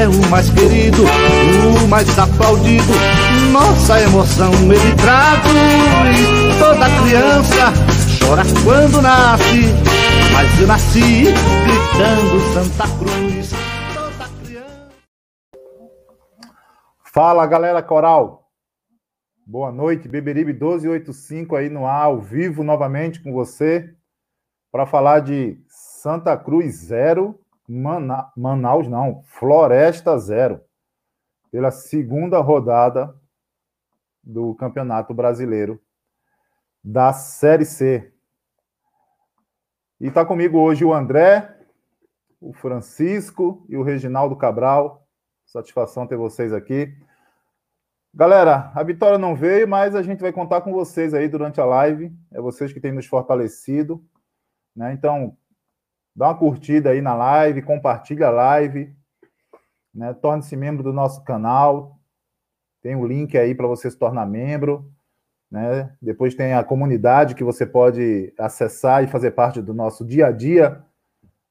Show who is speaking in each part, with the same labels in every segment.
Speaker 1: é o mais querido, o mais aplaudido. Nossa emoção ele traduz. Toda criança chora quando nasce, mas eu nasci gritando Santa Cruz. Toda criança.
Speaker 2: Fala galera coral, boa noite, Beberibe 1285 aí no ar, ao vivo novamente com você, para falar de Santa Cruz Zero Mana Manaus não, Floresta Zero, pela segunda rodada do Campeonato Brasileiro da Série C. E está comigo hoje o André, o Francisco e o Reginaldo Cabral. Satisfação ter vocês aqui. Galera, a vitória não veio, mas a gente vai contar com vocês aí durante a live. É vocês que têm nos fortalecido. Né? Então, dá uma curtida aí na live, compartilha a live, né? torne-se membro do nosso canal. Tem o link aí para você se tornar membro. Né? Depois tem a comunidade que você pode acessar e fazer parte do nosso dia a dia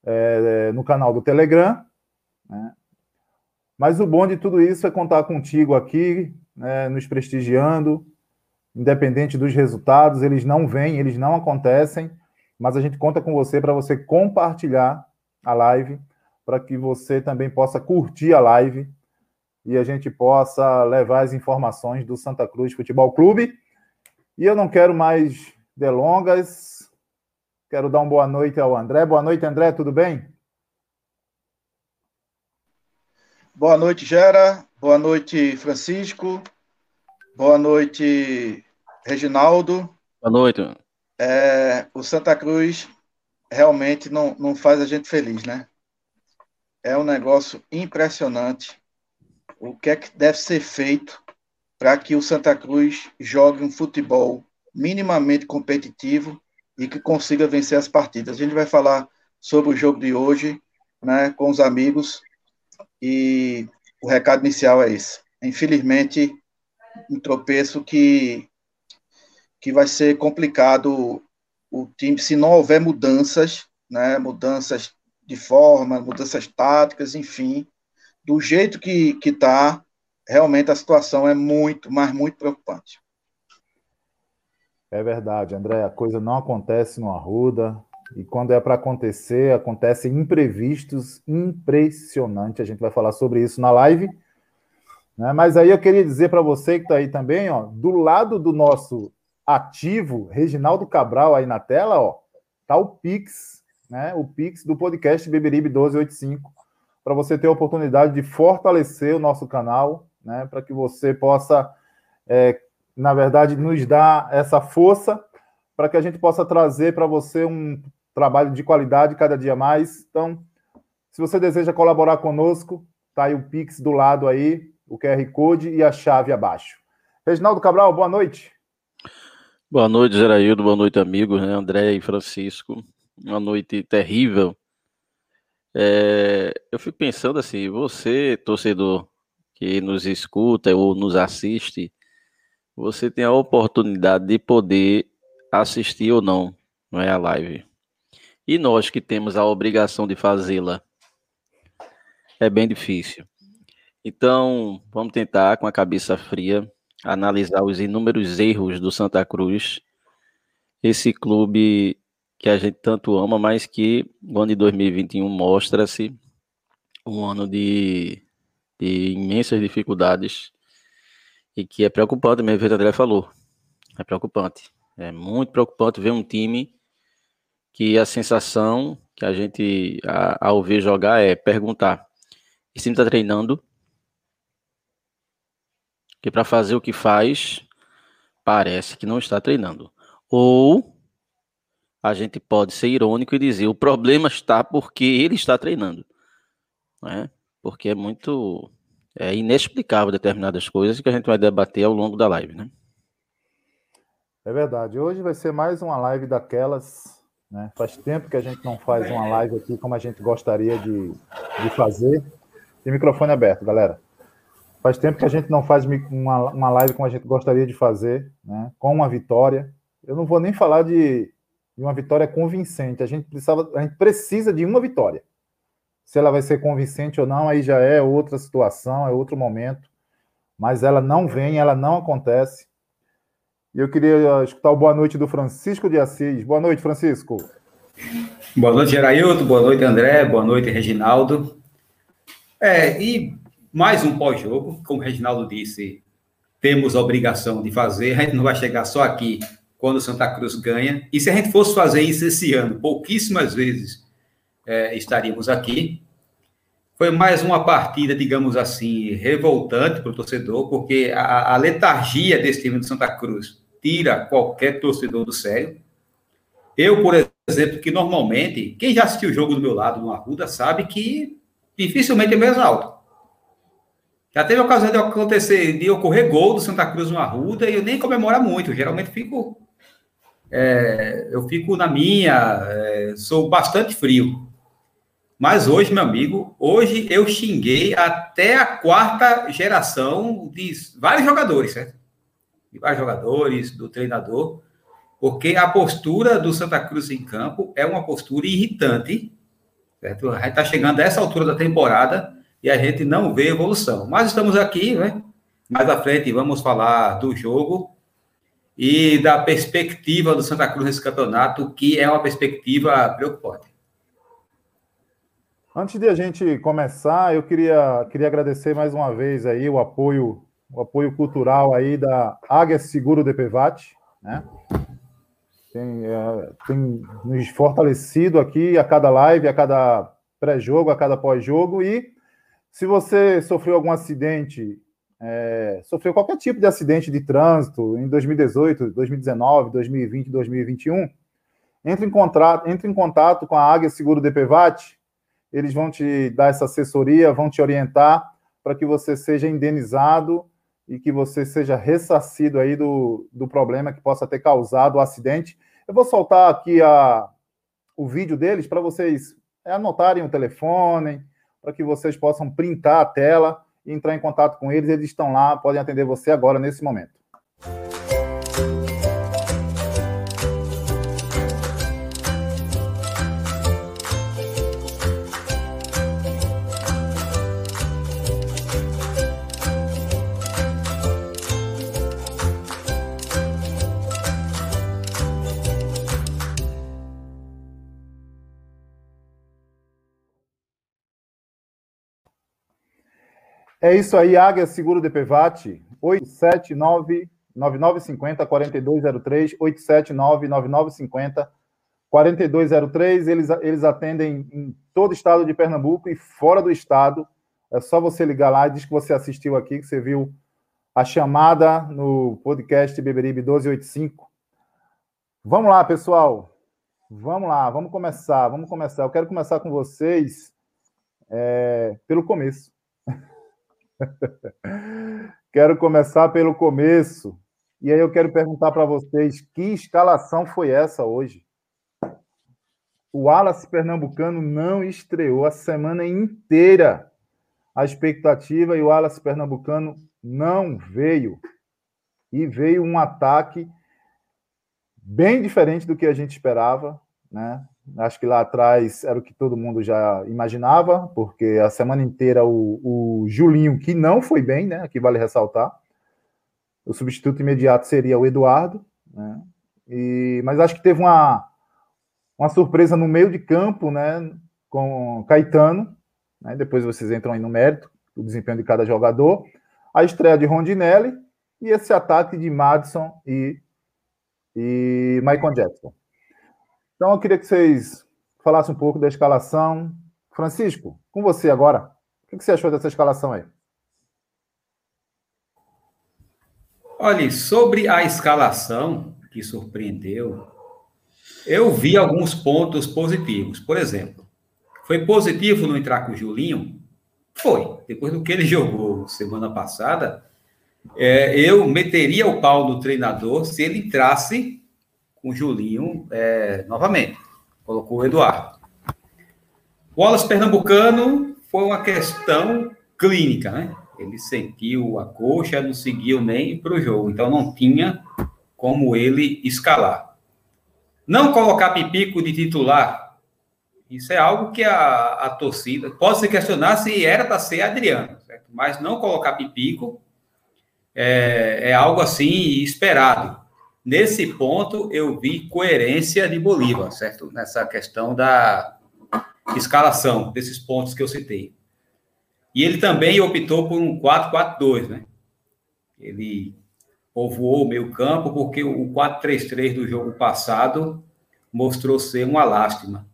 Speaker 2: é, no canal do Telegram. Né? Mas o bom de tudo isso é contar contigo aqui, né, nos prestigiando, independente dos resultados, eles não vêm, eles não acontecem, mas a gente conta com você para você compartilhar a live, para que você também possa curtir a live e a gente possa levar as informações do Santa Cruz Futebol Clube. E eu não quero mais delongas, quero dar uma boa noite ao André. Boa noite, André, tudo bem?
Speaker 3: Boa noite, Gera. Boa noite, Francisco. Boa noite, Reginaldo.
Speaker 4: Boa noite.
Speaker 3: É, o Santa Cruz realmente não, não faz a gente feliz, né? É um negócio impressionante o que é que deve ser feito para que o Santa Cruz jogue um futebol minimamente competitivo e que consiga vencer as partidas. A gente vai falar sobre o jogo de hoje, né, com os amigos, e o recado inicial é esse. Infelizmente, um tropeço que que vai ser complicado o time se não houver mudanças, né, mudanças de forma, mudanças táticas, enfim, do jeito que está, realmente a situação é muito, mas muito preocupante.
Speaker 2: É verdade, André, a coisa não acontece no Arruda, e quando é para acontecer, acontecem imprevistos impressionantes. A gente vai falar sobre isso na live. Né? Mas aí eu queria dizer para você que está aí também, ó, do lado do nosso ativo, Reginaldo Cabral aí na tela, ó, tá o Pix, né? O Pix do podcast Beberibe 1285, para você ter a oportunidade de fortalecer o nosso canal, né? Para que você possa, é, na verdade, nos dar essa força para que a gente possa trazer para você um trabalho de qualidade cada dia mais. Então, se você deseja colaborar conosco, tá aí o Pix do lado aí, o QR Code e a chave abaixo. Reginaldo Cabral, boa noite.
Speaker 4: Boa noite, Geraildo. Boa noite, amigos, né? André e Francisco. Uma noite terrível. É, eu fico pensando assim, você, torcedor que nos escuta ou nos assiste, você tem a oportunidade de poder assistir ou não, não é a live. E nós que temos a obrigação de fazê-la, é bem difícil. Então, vamos tentar com a cabeça fria analisar os inúmeros erros do Santa Cruz esse clube que a gente tanto ama, mas que o ano de 2021 mostra-se um ano de, de imensas dificuldades e que é preocupante mesmo, o André falou. É preocupante. É muito preocupante ver um time que a sensação que a gente, ao ver jogar, é perguntar: esse time está treinando? Que para fazer o que faz, parece que não está treinando. Ou a gente pode ser irônico e dizer: o problema está porque ele está treinando. Né? Porque é muito é inexplicável determinadas coisas que a gente vai debater ao longo da live, né?
Speaker 2: É verdade. Hoje vai ser mais uma live daquelas. Né? Faz tempo que a gente não faz uma live aqui como a gente gostaria de, de fazer. Tem microfone aberto, galera. Faz tempo que a gente não faz uma, uma live como a gente gostaria de fazer, né? com uma vitória. Eu não vou nem falar de, de uma vitória convincente. A gente, precisava, a gente precisa de uma vitória. Se ela vai ser convincente ou não, aí já é outra situação, é outro momento. Mas ela não vem, ela não acontece. E eu queria escutar o boa noite do Francisco de Assis. Boa noite, Francisco.
Speaker 5: Boa noite, Geraildo. Boa noite, André. Boa noite, Reginaldo. É, e mais um pós-jogo, como o Reginaldo disse, temos a obrigação de fazer. A gente não vai chegar só aqui quando o Santa Cruz ganha. E se a gente fosse fazer isso esse ano, pouquíssimas vezes é, estaríamos aqui. Foi mais uma partida, digamos assim, revoltante para o torcedor, porque a, a, letargia desse time de Santa Cruz tira qualquer torcedor do sério. Eu, por exemplo, que normalmente, quem já assistiu o jogo do meu lado no Arruda sabe que dificilmente é mais alto. Já teve a ocasião de acontecer, de ocorrer gol do Santa Cruz no Arruda e eu nem comemoro muito. Geralmente fico, é, eu fico na minha, é, sou bastante frio. Mas hoje, meu amigo, hoje eu xinguei até a quarta geração de vários jogadores, certo? De vários jogadores, do treinador, porque a postura do Santa Cruz em campo é uma postura irritante, certo? A gente está chegando a essa altura da temporada e a gente não vê evolução. Mas estamos aqui, né? Mais à frente vamos falar do jogo e da perspectiva do Santa Cruz nesse campeonato, que é uma perspectiva preocupante.
Speaker 2: Antes de a gente começar, eu queria, queria agradecer mais uma vez aí o apoio, o apoio cultural aí da Águia Seguro DPVAT, né? Tem, é, tem nos fortalecido aqui a cada live, a cada pré-jogo, a cada pós-jogo. E se você sofreu algum acidente, é, sofreu qualquer tipo de acidente de trânsito em 2018, 2019, 2020, 2021, entre em, contrato, entre em contato com a Águia Seguro DPVAT eles vão te dar essa assessoria, vão te orientar para que você seja indenizado e que você seja ressarcido aí do, do problema que possa ter causado o acidente. Eu vou soltar aqui a, o vídeo deles para vocês anotarem o telefone, para que vocês possam printar a tela e entrar em contato com eles. Eles estão lá, podem atender você agora, nesse momento. É isso aí, Águia Seguro DPVAT, 879-9950-4203, 879-9950-4203. Eles, eles atendem em todo o estado de Pernambuco e fora do estado. É só você ligar lá e diz que você assistiu aqui, que você viu a chamada no podcast Beberibe 1285. Vamos lá, pessoal. Vamos lá, vamos começar, vamos começar. Eu quero começar com vocês é, pelo começo. quero começar pelo começo. E aí eu quero perguntar para vocês que escalação foi essa hoje? O Wallace Pernambucano não estreou a semana inteira. A expectativa e o Wallace Pernambucano não veio. E veio um ataque bem diferente do que a gente esperava, né? Acho que lá atrás era o que todo mundo já imaginava, porque a semana inteira o, o Julinho, que não foi bem, né? Aqui vale ressaltar. O substituto imediato seria o Eduardo, né? E, mas acho que teve uma, uma surpresa no meio de campo, né? Com Caetano. Né, depois vocês entram aí no mérito, o desempenho de cada jogador. A estreia de Rondinelli e esse ataque de Madison e, e Michael Jackson. Então eu queria que vocês falassem um pouco da escalação. Francisco, com você agora. O que você achou dessa escalação aí?
Speaker 5: Olha, sobre a escalação que surpreendeu, eu vi alguns pontos positivos. Por exemplo, foi positivo não entrar com o Julinho? Foi. Depois do que ele jogou semana passada, é, eu meteria o pau no treinador se ele entrasse com o Julinho é, novamente. Colocou o Eduardo. O Wallace Pernambucano foi uma questão clínica, né? Ele sentiu a coxa, não seguiu nem para o jogo, então não tinha como ele escalar. Não colocar Pipico de titular, isso é algo que a, a torcida pode se questionar se era para ser Adriano, certo? mas não colocar Pipico é, é algo assim esperado. Nesse ponto, eu vi coerência de Bolívar, certo? Nessa questão da escalação desses pontos que eu citei. E ele também optou por um 4-4-2, né? Ele povoou o meio campo porque o 4-3-3 do jogo passado mostrou ser uma lástima.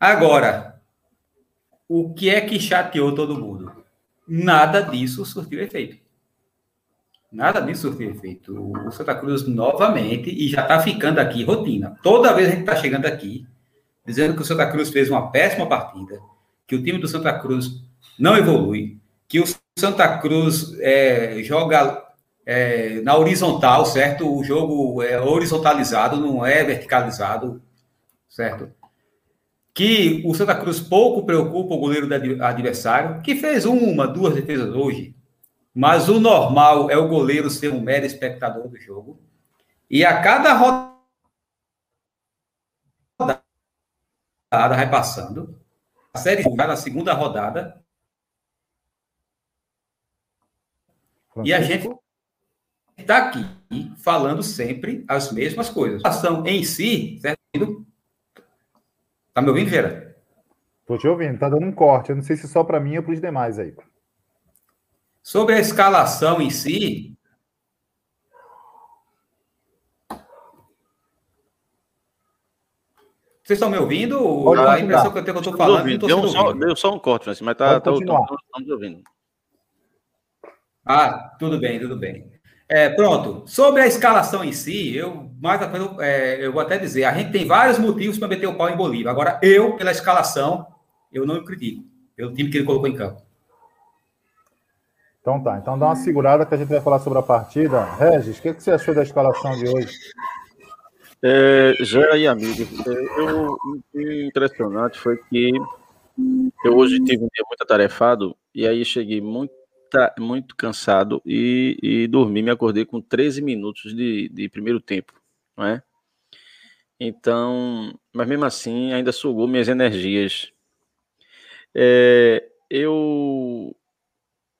Speaker 5: Agora, o que é que chateou todo mundo? Nada disso surtiu efeito. Nada disso surtiu efeito. O Santa Cruz novamente, e já está ficando aqui rotina. Toda vez a gente está chegando aqui, dizendo que o Santa Cruz fez uma péssima partida, que o time do Santa Cruz não evolui, que o Santa Cruz é, joga é, na horizontal, certo? O jogo é horizontalizado, não é verticalizado, certo? Que o Santa Cruz pouco preocupa o goleiro do adversário, que fez uma, duas defesas hoje, mas o normal é o goleiro ser um mero espectador do jogo. E a cada rodada vai passando, a série na segunda rodada, E a gente está aqui falando sempre as mesmas coisas. A ação em si, certo? Tá me ouvindo, Vera?
Speaker 2: Tô te ouvindo, tá dando um corte. Eu não sei se só para mim ou para os demais aí.
Speaker 5: Sobre a escalação em si, Vocês estão me ouvindo?
Speaker 2: Pode
Speaker 5: a impressão que eu tenho que eu estou falando.
Speaker 4: Deu, só, deu só um corte, mas tá, tá, estamos
Speaker 2: ouvindo.
Speaker 5: Ah, tudo bem, tudo bem. É, pronto. Sobre a escalação em si, eu mais é, eu vou até dizer, a gente tem vários motivos para meter o pau em Bolívia. Agora, eu, pela escalação, eu não critico. Pelo time que ele colocou em campo.
Speaker 2: Então tá, então dá uma segurada que a gente vai falar sobre a partida. Regis, o que, que você achou da escalação de hoje?
Speaker 4: É, já aí, amigo, é, eu, o impressionante foi que eu hoje tive um dia muito atarefado e aí cheguei muito muito cansado e, e dormi, me acordei com 13 minutos de, de primeiro tempo, não é? Então, mas mesmo assim, ainda sugou minhas energias. É, eu,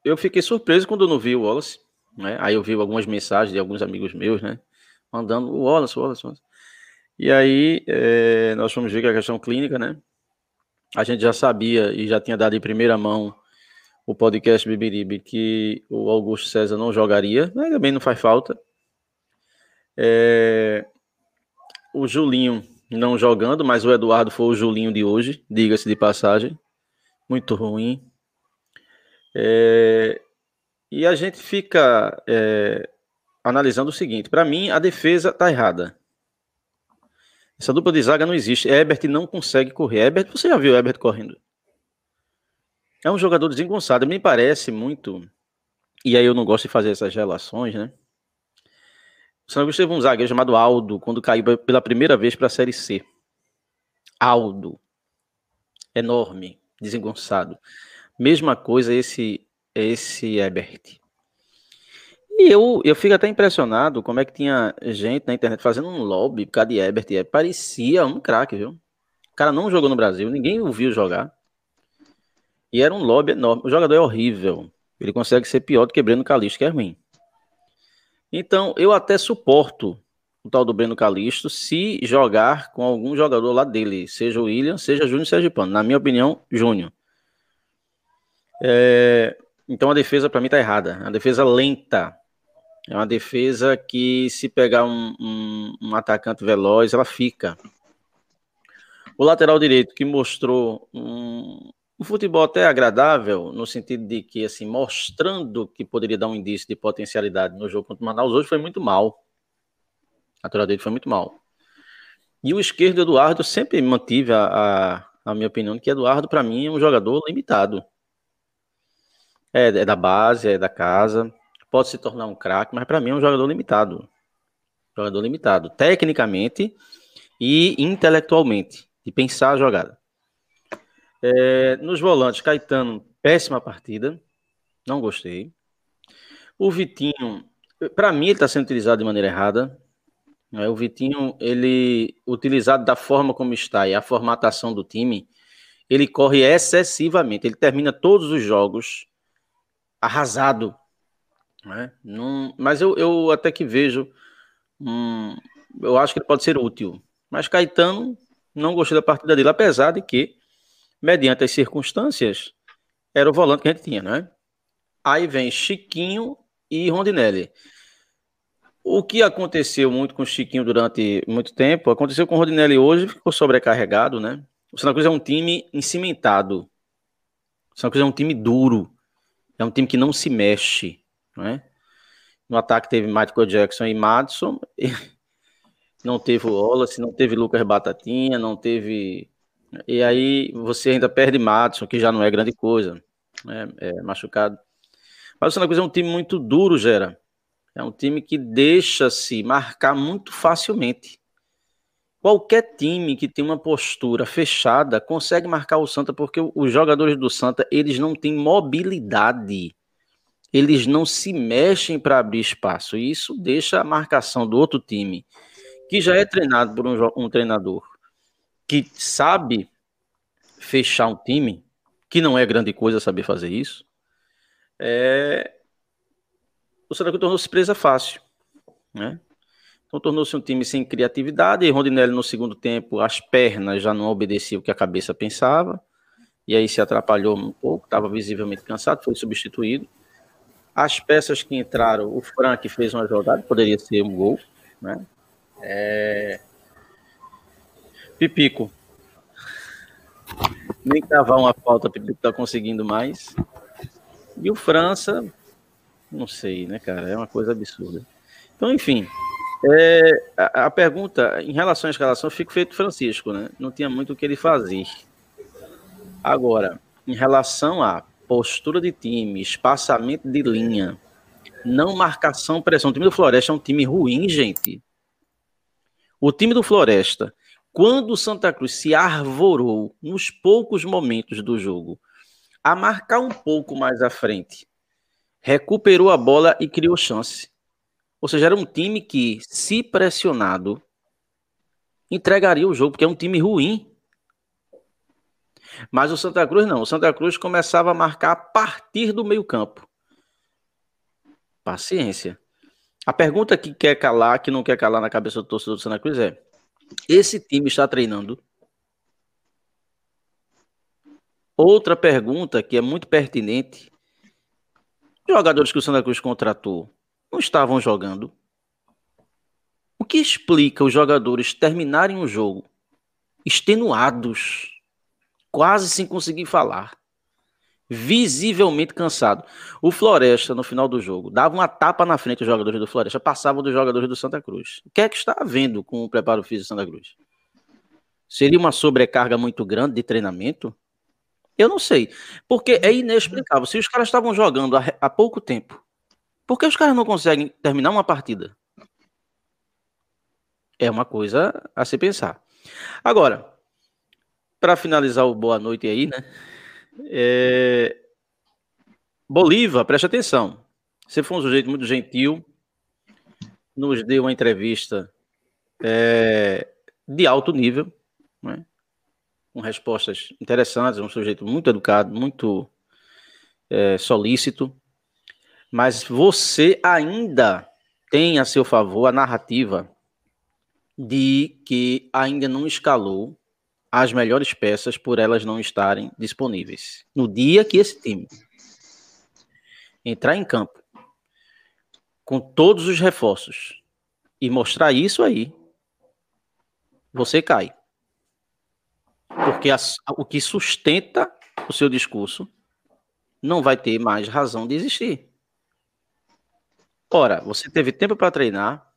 Speaker 4: eu fiquei surpreso quando eu não vi o Wallace, né? Aí eu vi algumas mensagens de alguns amigos meus, né? Mandando o Wallace, Wallace, Wallace. E aí, é, nós fomos ver que a questão clínica, né? A gente já sabia e já tinha dado em primeira mão o podcast Bibiribe que o Augusto César não jogaria, mas também não faz falta. É... O Julinho não jogando, mas o Eduardo foi o Julinho de hoje, diga-se de passagem. Muito ruim. É... E a gente fica é... analisando o seguinte: para mim, a defesa está errada. Essa dupla de zaga não existe. Herbert não consegue correr. Herbert, você já viu Herbert correndo? É um jogador desengonçado, me parece muito. E aí eu não gosto de fazer essas relações, né? O São Augusto teve um zagueiro chamado Aldo, quando caiu pela primeira vez para a Série C. Aldo. Enorme, desengonçado. Mesma coisa esse esse Ebert. E eu, eu fico até impressionado como é que tinha gente na internet fazendo um lobby por causa de Ebert. Parecia um craque, viu? O cara não jogou no Brasil, ninguém o viu jogar. E era um lobby enorme. O jogador é horrível. Ele consegue ser pior do que Breno Calixto, que é ruim. Então, eu até suporto o tal do Breno Calixto se jogar com algum jogador lá dele, seja o William, seja Júnior Sergipano. Na minha opinião, Júnior. É, então a defesa para mim tá errada. A defesa lenta. É uma defesa que se pegar um, um, um atacante veloz, ela fica. O lateral direito que mostrou um, um futebol até agradável, no sentido de que, assim, mostrando que poderia dar um indício de potencialidade no jogo contra o Manaus, hoje foi muito mal. A lateral dele foi muito mal. E o esquerdo, Eduardo, sempre mantive a, a, a minha opinião que Eduardo, para mim, é um jogador limitado. É, é, da base, é da casa, pode se tornar um craque, mas para mim é um jogador limitado. Jogador limitado, tecnicamente e intelectualmente, de pensar a jogada. É, nos volantes, Caetano, péssima partida, não gostei. O Vitinho, para mim, ele está sendo utilizado de maneira errada. É, o Vitinho, ele utilizado da forma como está e a formatação do time, ele corre excessivamente. Ele termina todos os jogos arrasado. Né? Não, mas eu, eu até que vejo, hum, eu acho que ele pode ser útil. Mas Caetano, não gostei da partida dele, apesar de que, mediante as circunstâncias, era o volante que a gente tinha, né? Aí vem Chiquinho e Rondinelli. O que aconteceu muito com Chiquinho durante muito tempo, aconteceu com o Rodinelli hoje, ficou sobrecarregado, né? O Santa Cruz é um time encimentado. O Santa Cruz é um time duro. É um time que não se mexe, né? No ataque teve Michael Jackson e Madison. Não teve o Wallace, não teve Lucas Batatinha, não teve... E aí você ainda perde Madison, que já não é grande coisa. Né? É machucado. Mas o Santa Cruz é um time muito duro, Gera. É um time que deixa-se marcar muito facilmente. Qualquer time que tem uma postura fechada consegue marcar o Santa porque os jogadores do Santa, eles não têm mobilidade. Eles não se mexem para abrir espaço. E isso deixa a marcação do outro time, que já é treinado por um, um treinador que sabe fechar um time, que não é grande coisa saber fazer isso, é, o Santa Cruz tornou-se presa fácil, né? Então tornou-se um time sem criatividade, e Rondinelli no segundo tempo, as pernas já não obedeciam o que a cabeça pensava, e aí se atrapalhou um pouco, estava visivelmente cansado, foi substituído. As peças que entraram, o Frank fez uma jogada, poderia ser um gol, né? É... Pipico. Nem cavar uma falta, Pipico está conseguindo mais. E o França, não sei, né, cara? É uma coisa absurda. Então, enfim, é, a, a, pergunta em relação à escalação fica feito Francisco, né? Não tinha muito o que ele fazer. Agora, em relação à postura de time, espaçamento de linha, não marcação, pressão. O time do Floresta é um time ruim, gente. O time do Floresta, quando o Santa Cruz se arvorou nos poucos momentos do jogo a marcar um pouco mais à frente recuperou a bola e criou chance. Ou seja, era um time que, se pressionado, entregaria o jogo, porque é um time ruim. Mas o Santa Cruz não. O Santa Cruz começava a marcar a partir do meio-campo. Paciência. A pergunta que quer calar, que não quer calar na cabeça do torcedor do Santa Cruz é: esse time está treinando? Outra pergunta que é muito pertinente jogadores que o Santa Cruz contratou não estavam jogando. O que explica os jogadores terminarem o jogo extenuados, quase sem conseguir falar, visivelmente cansado. O Floresta, no final do jogo, dava uma tapa na frente dos jogadores do Floresta, passavam dos jogadores do Santa Cruz. O que é que está havendo com o preparo físico do Santa Cruz? Seria uma sobrecarga muito grande de treinamento? Eu não sei. Porque é inexplicável. Se os caras estavam jogando há, há pouco tempo, por que os caras não conseguem terminar uma partida? É uma coisa a se pensar. Agora, para finalizar o boa noite aí, né? É... Bolívar, preste atenção. Você foi um sujeito muito gentil, nos deu uma entrevista é, de alto nível, né? com respostas interessantes, um sujeito muito educado, muito é, solícito, mas você ainda tem a seu favor a narrativa de que ainda não escalou as melhores peças por elas não estarem disponíveis. No dia que esse time entrar em campo com todos os reforços e mostrar isso aí, você cai. Porque o que sustenta o seu discurso não vai ter mais razão de existir. Ora, você teve tempo para treinar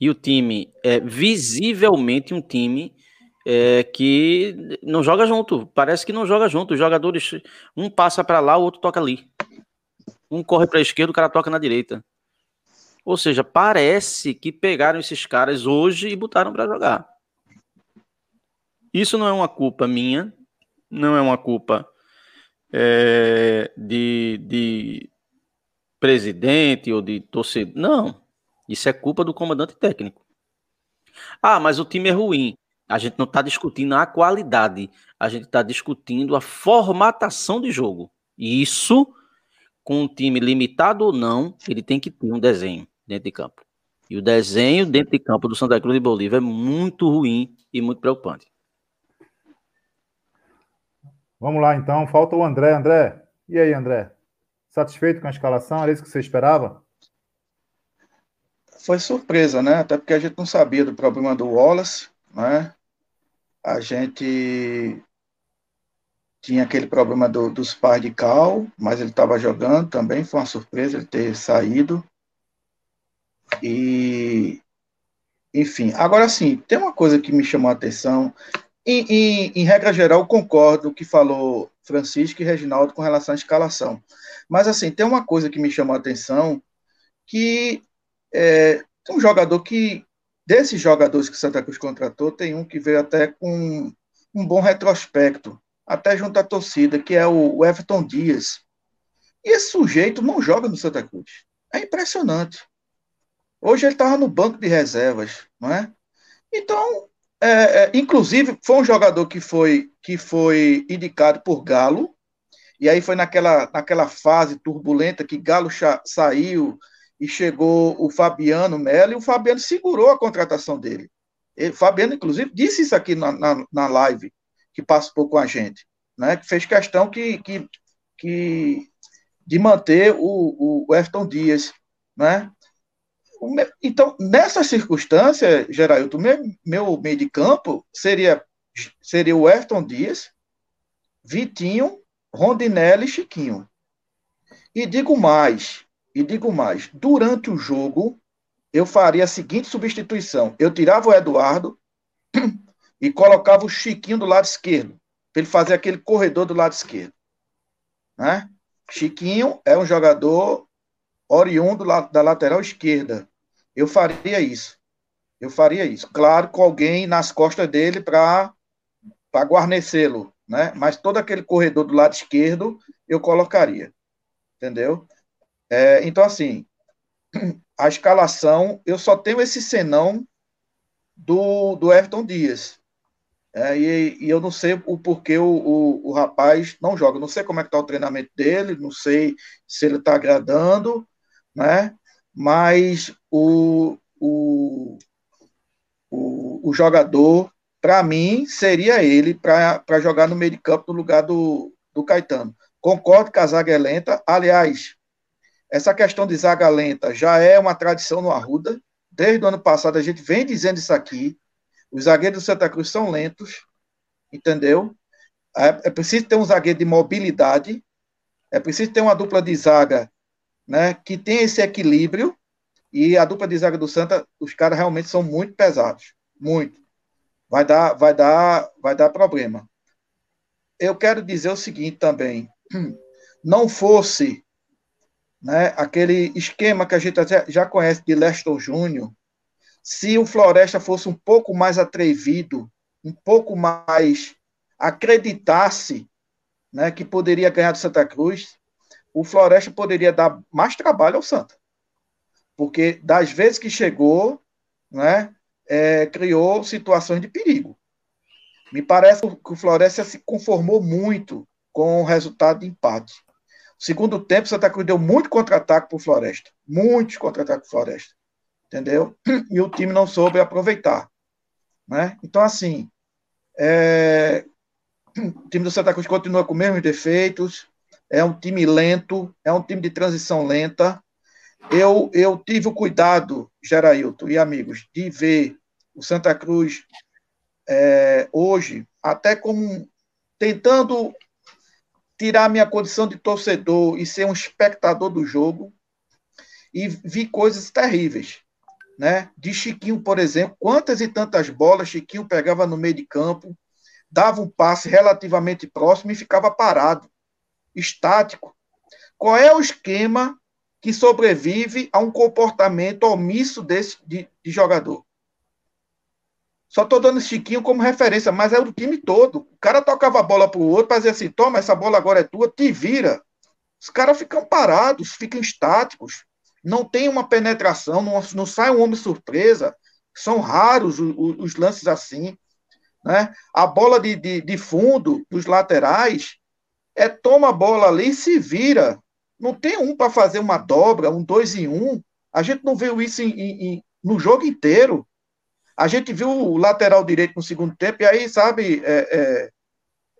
Speaker 4: e o time é visivelmente um time é, que não joga junto. Parece que não joga junto. Os jogadores, um passa para lá, o outro toca ali. Um corre para a esquerda, o cara toca na direita. Ou seja, parece que pegaram esses caras hoje e botaram para jogar. Isso não é uma culpa minha, não é uma culpa é, de, de presidente ou de torcedor. Não. Isso é culpa do comandante técnico. Ah, mas o time é ruim. A gente não está discutindo a qualidade, a gente está discutindo a formatação de jogo. E isso, com um time limitado ou não, ele tem que ter um desenho dentro de campo. E o desenho dentro de campo do Santa Cruz de Bolívar é muito ruim e muito preocupante.
Speaker 2: Vamos lá, então. Falta o André. André, e aí, André? Satisfeito com a escalação? Era isso que você esperava?
Speaker 3: Foi surpresa, né? Até porque a gente não sabia do problema do Wallace, né? A gente tinha aquele problema do, dos pais de cal, mas ele estava jogando também. Foi uma surpresa ele ter saído. E, enfim, agora sim, tem uma coisa que me chamou a atenção. Em, em, em, regra geral, concordo com o que falou Francisco e Reginaldo com relação à escalação. Mas, assim, tem uma coisa que me chamou a atenção, que é, tem um jogador que, desses jogadores que Santa Cruz contratou, tem um que veio até com um bom retrospecto, até junto à torcida, que é o Everton Dias. E esse sujeito não joga no Santa Cruz. É impressionante. Hoje ele estava no banco de reservas, não é? Então, é, é, inclusive, foi um jogador que foi, que foi indicado por Galo, e aí foi naquela, naquela fase turbulenta que Galo saiu e chegou o Fabiano Melo, e o Fabiano segurou a contratação dele. Ele, Fabiano, inclusive, disse isso aqui na, na, na live que participou com a gente, né? que fez questão que, que, que de manter o, o Dias. Né? Então, nessa circunstância, Geraldo, meu, meu meio de campo seria, seria o Everton Dias, Vitinho, Rondinelli e Chiquinho. E digo mais, e digo mais, durante o jogo, eu faria a seguinte substituição. Eu tirava o Eduardo e colocava o Chiquinho do lado esquerdo, para ele fazer aquele corredor do lado esquerdo. Né? Chiquinho é um jogador oriundo da lateral esquerda. Eu faria isso. Eu faria isso. Claro, com alguém nas costas dele para guarnecê-lo, né? Mas todo aquele corredor do lado esquerdo eu colocaria. Entendeu? É, então, assim, a escalação, eu só tenho esse senão do, do Everton Dias. É, e, e, eu não sei o porquê o, o, o, rapaz não joga. Não sei como é que está o treinamento dele, não sei se ele está agradando, né? mas o, o, o, o jogador, para mim, seria ele para jogar no meio de campo no lugar do, do Caetano. Concordo que a zaga é lenta. Aliás, essa questão de zaga lenta já é uma tradição no Arruda. Desde o ano passado a gente vem dizendo isso aqui. Os zagueiros do Santa Cruz são lentos, entendeu? É, é preciso ter um zagueiro de mobilidade, é preciso ter uma dupla de zaga né, que tem esse equilíbrio, e a dupla de zaga do Santa, os caras realmente são muito pesados, muito. Vai dar, vai dar, vai dar problema. Eu quero dizer o seguinte também, não fosse né, aquele esquema que a gente já conhece de Leston Júnior, se o Floresta fosse um pouco mais atrevido, um pouco mais acreditasse né, que poderia ganhar do Santa Cruz, o Floresta poderia dar mais trabalho ao Santa. Porque das vezes que chegou, né, é, criou situações de perigo. Me parece que o Floresta se conformou muito com o resultado de empate. segundo tempo, Santa Cruz deu muito contra-ataque para o Floresta. Muitos contra-ataques para Floresta. entendeu? E o time não soube aproveitar. Né? Então, assim, é... o time do Santa Cruz continua com os mesmos defeitos, é um time lento, é um time de transição lenta. Eu, eu tive o cuidado, Gerailton e amigos, de ver o Santa Cruz é, hoje, até como tentando tirar minha condição de torcedor e ser um espectador do jogo, e vi coisas terríveis. Né? De Chiquinho, por exemplo, quantas e tantas bolas Chiquinho pegava no meio de campo, dava um passe relativamente próximo e ficava parado, estático. Qual é o esquema que sobrevive a um comportamento omisso desse de, de jogador? Só estou dando Chiquinho como referência, mas é o time todo. O cara tocava a bola para o outro, fazia assim: toma, essa bola agora é tua, te vira. Os caras ficam parados, ficam estáticos não tem uma penetração, não, não sai um homem surpresa. São raros os, os lances assim. Né? A bola de, de, de, fundo dos laterais é toma a bola ali e se vira. Não tem um para fazer uma dobra, um dois em um. A gente não viu isso em, em, no jogo inteiro. A gente viu o lateral direito no segundo tempo, e aí, sabe, é,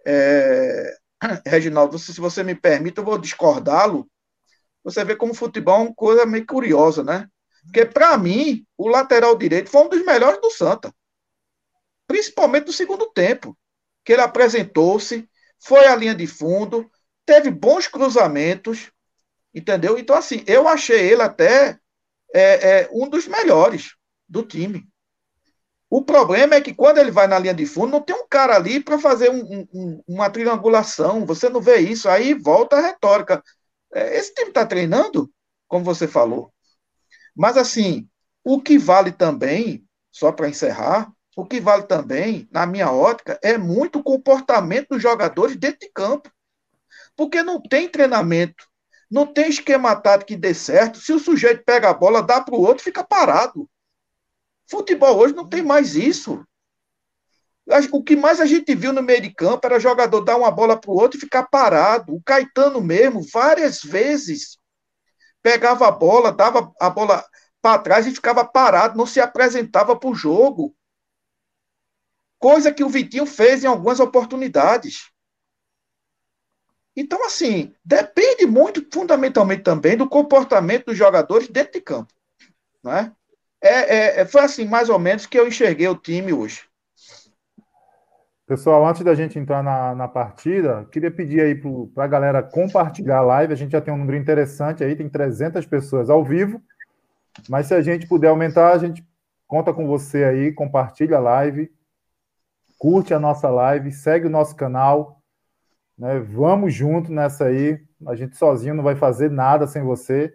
Speaker 3: é, é, Reginaldo, se você me permite, eu vou discordá-lo você vê como o futebol é uma coisa meio curiosa, né? Porque, para mim, o lateral direito foi um dos melhores do Santa. Principalmente no segundo tempo. Que ele apresentou-se, foi à linha de fundo, teve bons cruzamentos, entendeu? Então, assim, eu achei ele até é, é, um dos melhores do time. O problema é que quando ele vai na linha de fundo, não tem um cara ali para fazer um, um, uma triangulação. Você não vê isso. Aí volta a retórica. É, esse time está treinando, como você falou. Mas, assim, o que vale também, só para encerrar, o que vale também, na minha ótica, é muito o comportamento dos jogadores dentro de campo. Porque não tem treinamento, não tem esquema tático que dê certo. Se o sujeito pega a bola, dá para o outro, fica parado. Futebol hoje não tem mais isso. O que mais a gente viu no meio de campo era jogador dar uma bola para o outro e ficar parado. O Caetano mesmo, várias vezes, pegava a bola, dava a bola para trás e ficava parado, não se apresentava para o jogo. Coisa que o Vitinho fez em algumas oportunidades. Então, assim, depende muito, fundamentalmente também, do comportamento dos jogadores dentro de campo. Né? É, é, foi assim, mais ou menos, que eu enxerguei o time hoje.
Speaker 2: Pessoal, antes da gente entrar na, na partida, queria pedir aí para a galera compartilhar a live. A gente já tem um número interessante aí, tem 300 pessoas ao vivo. Mas se a gente puder aumentar, a gente conta com você aí, compartilha a live, curte a nossa live, segue o nosso canal. Né? Vamos junto nessa aí. A gente sozinho não vai fazer nada sem você.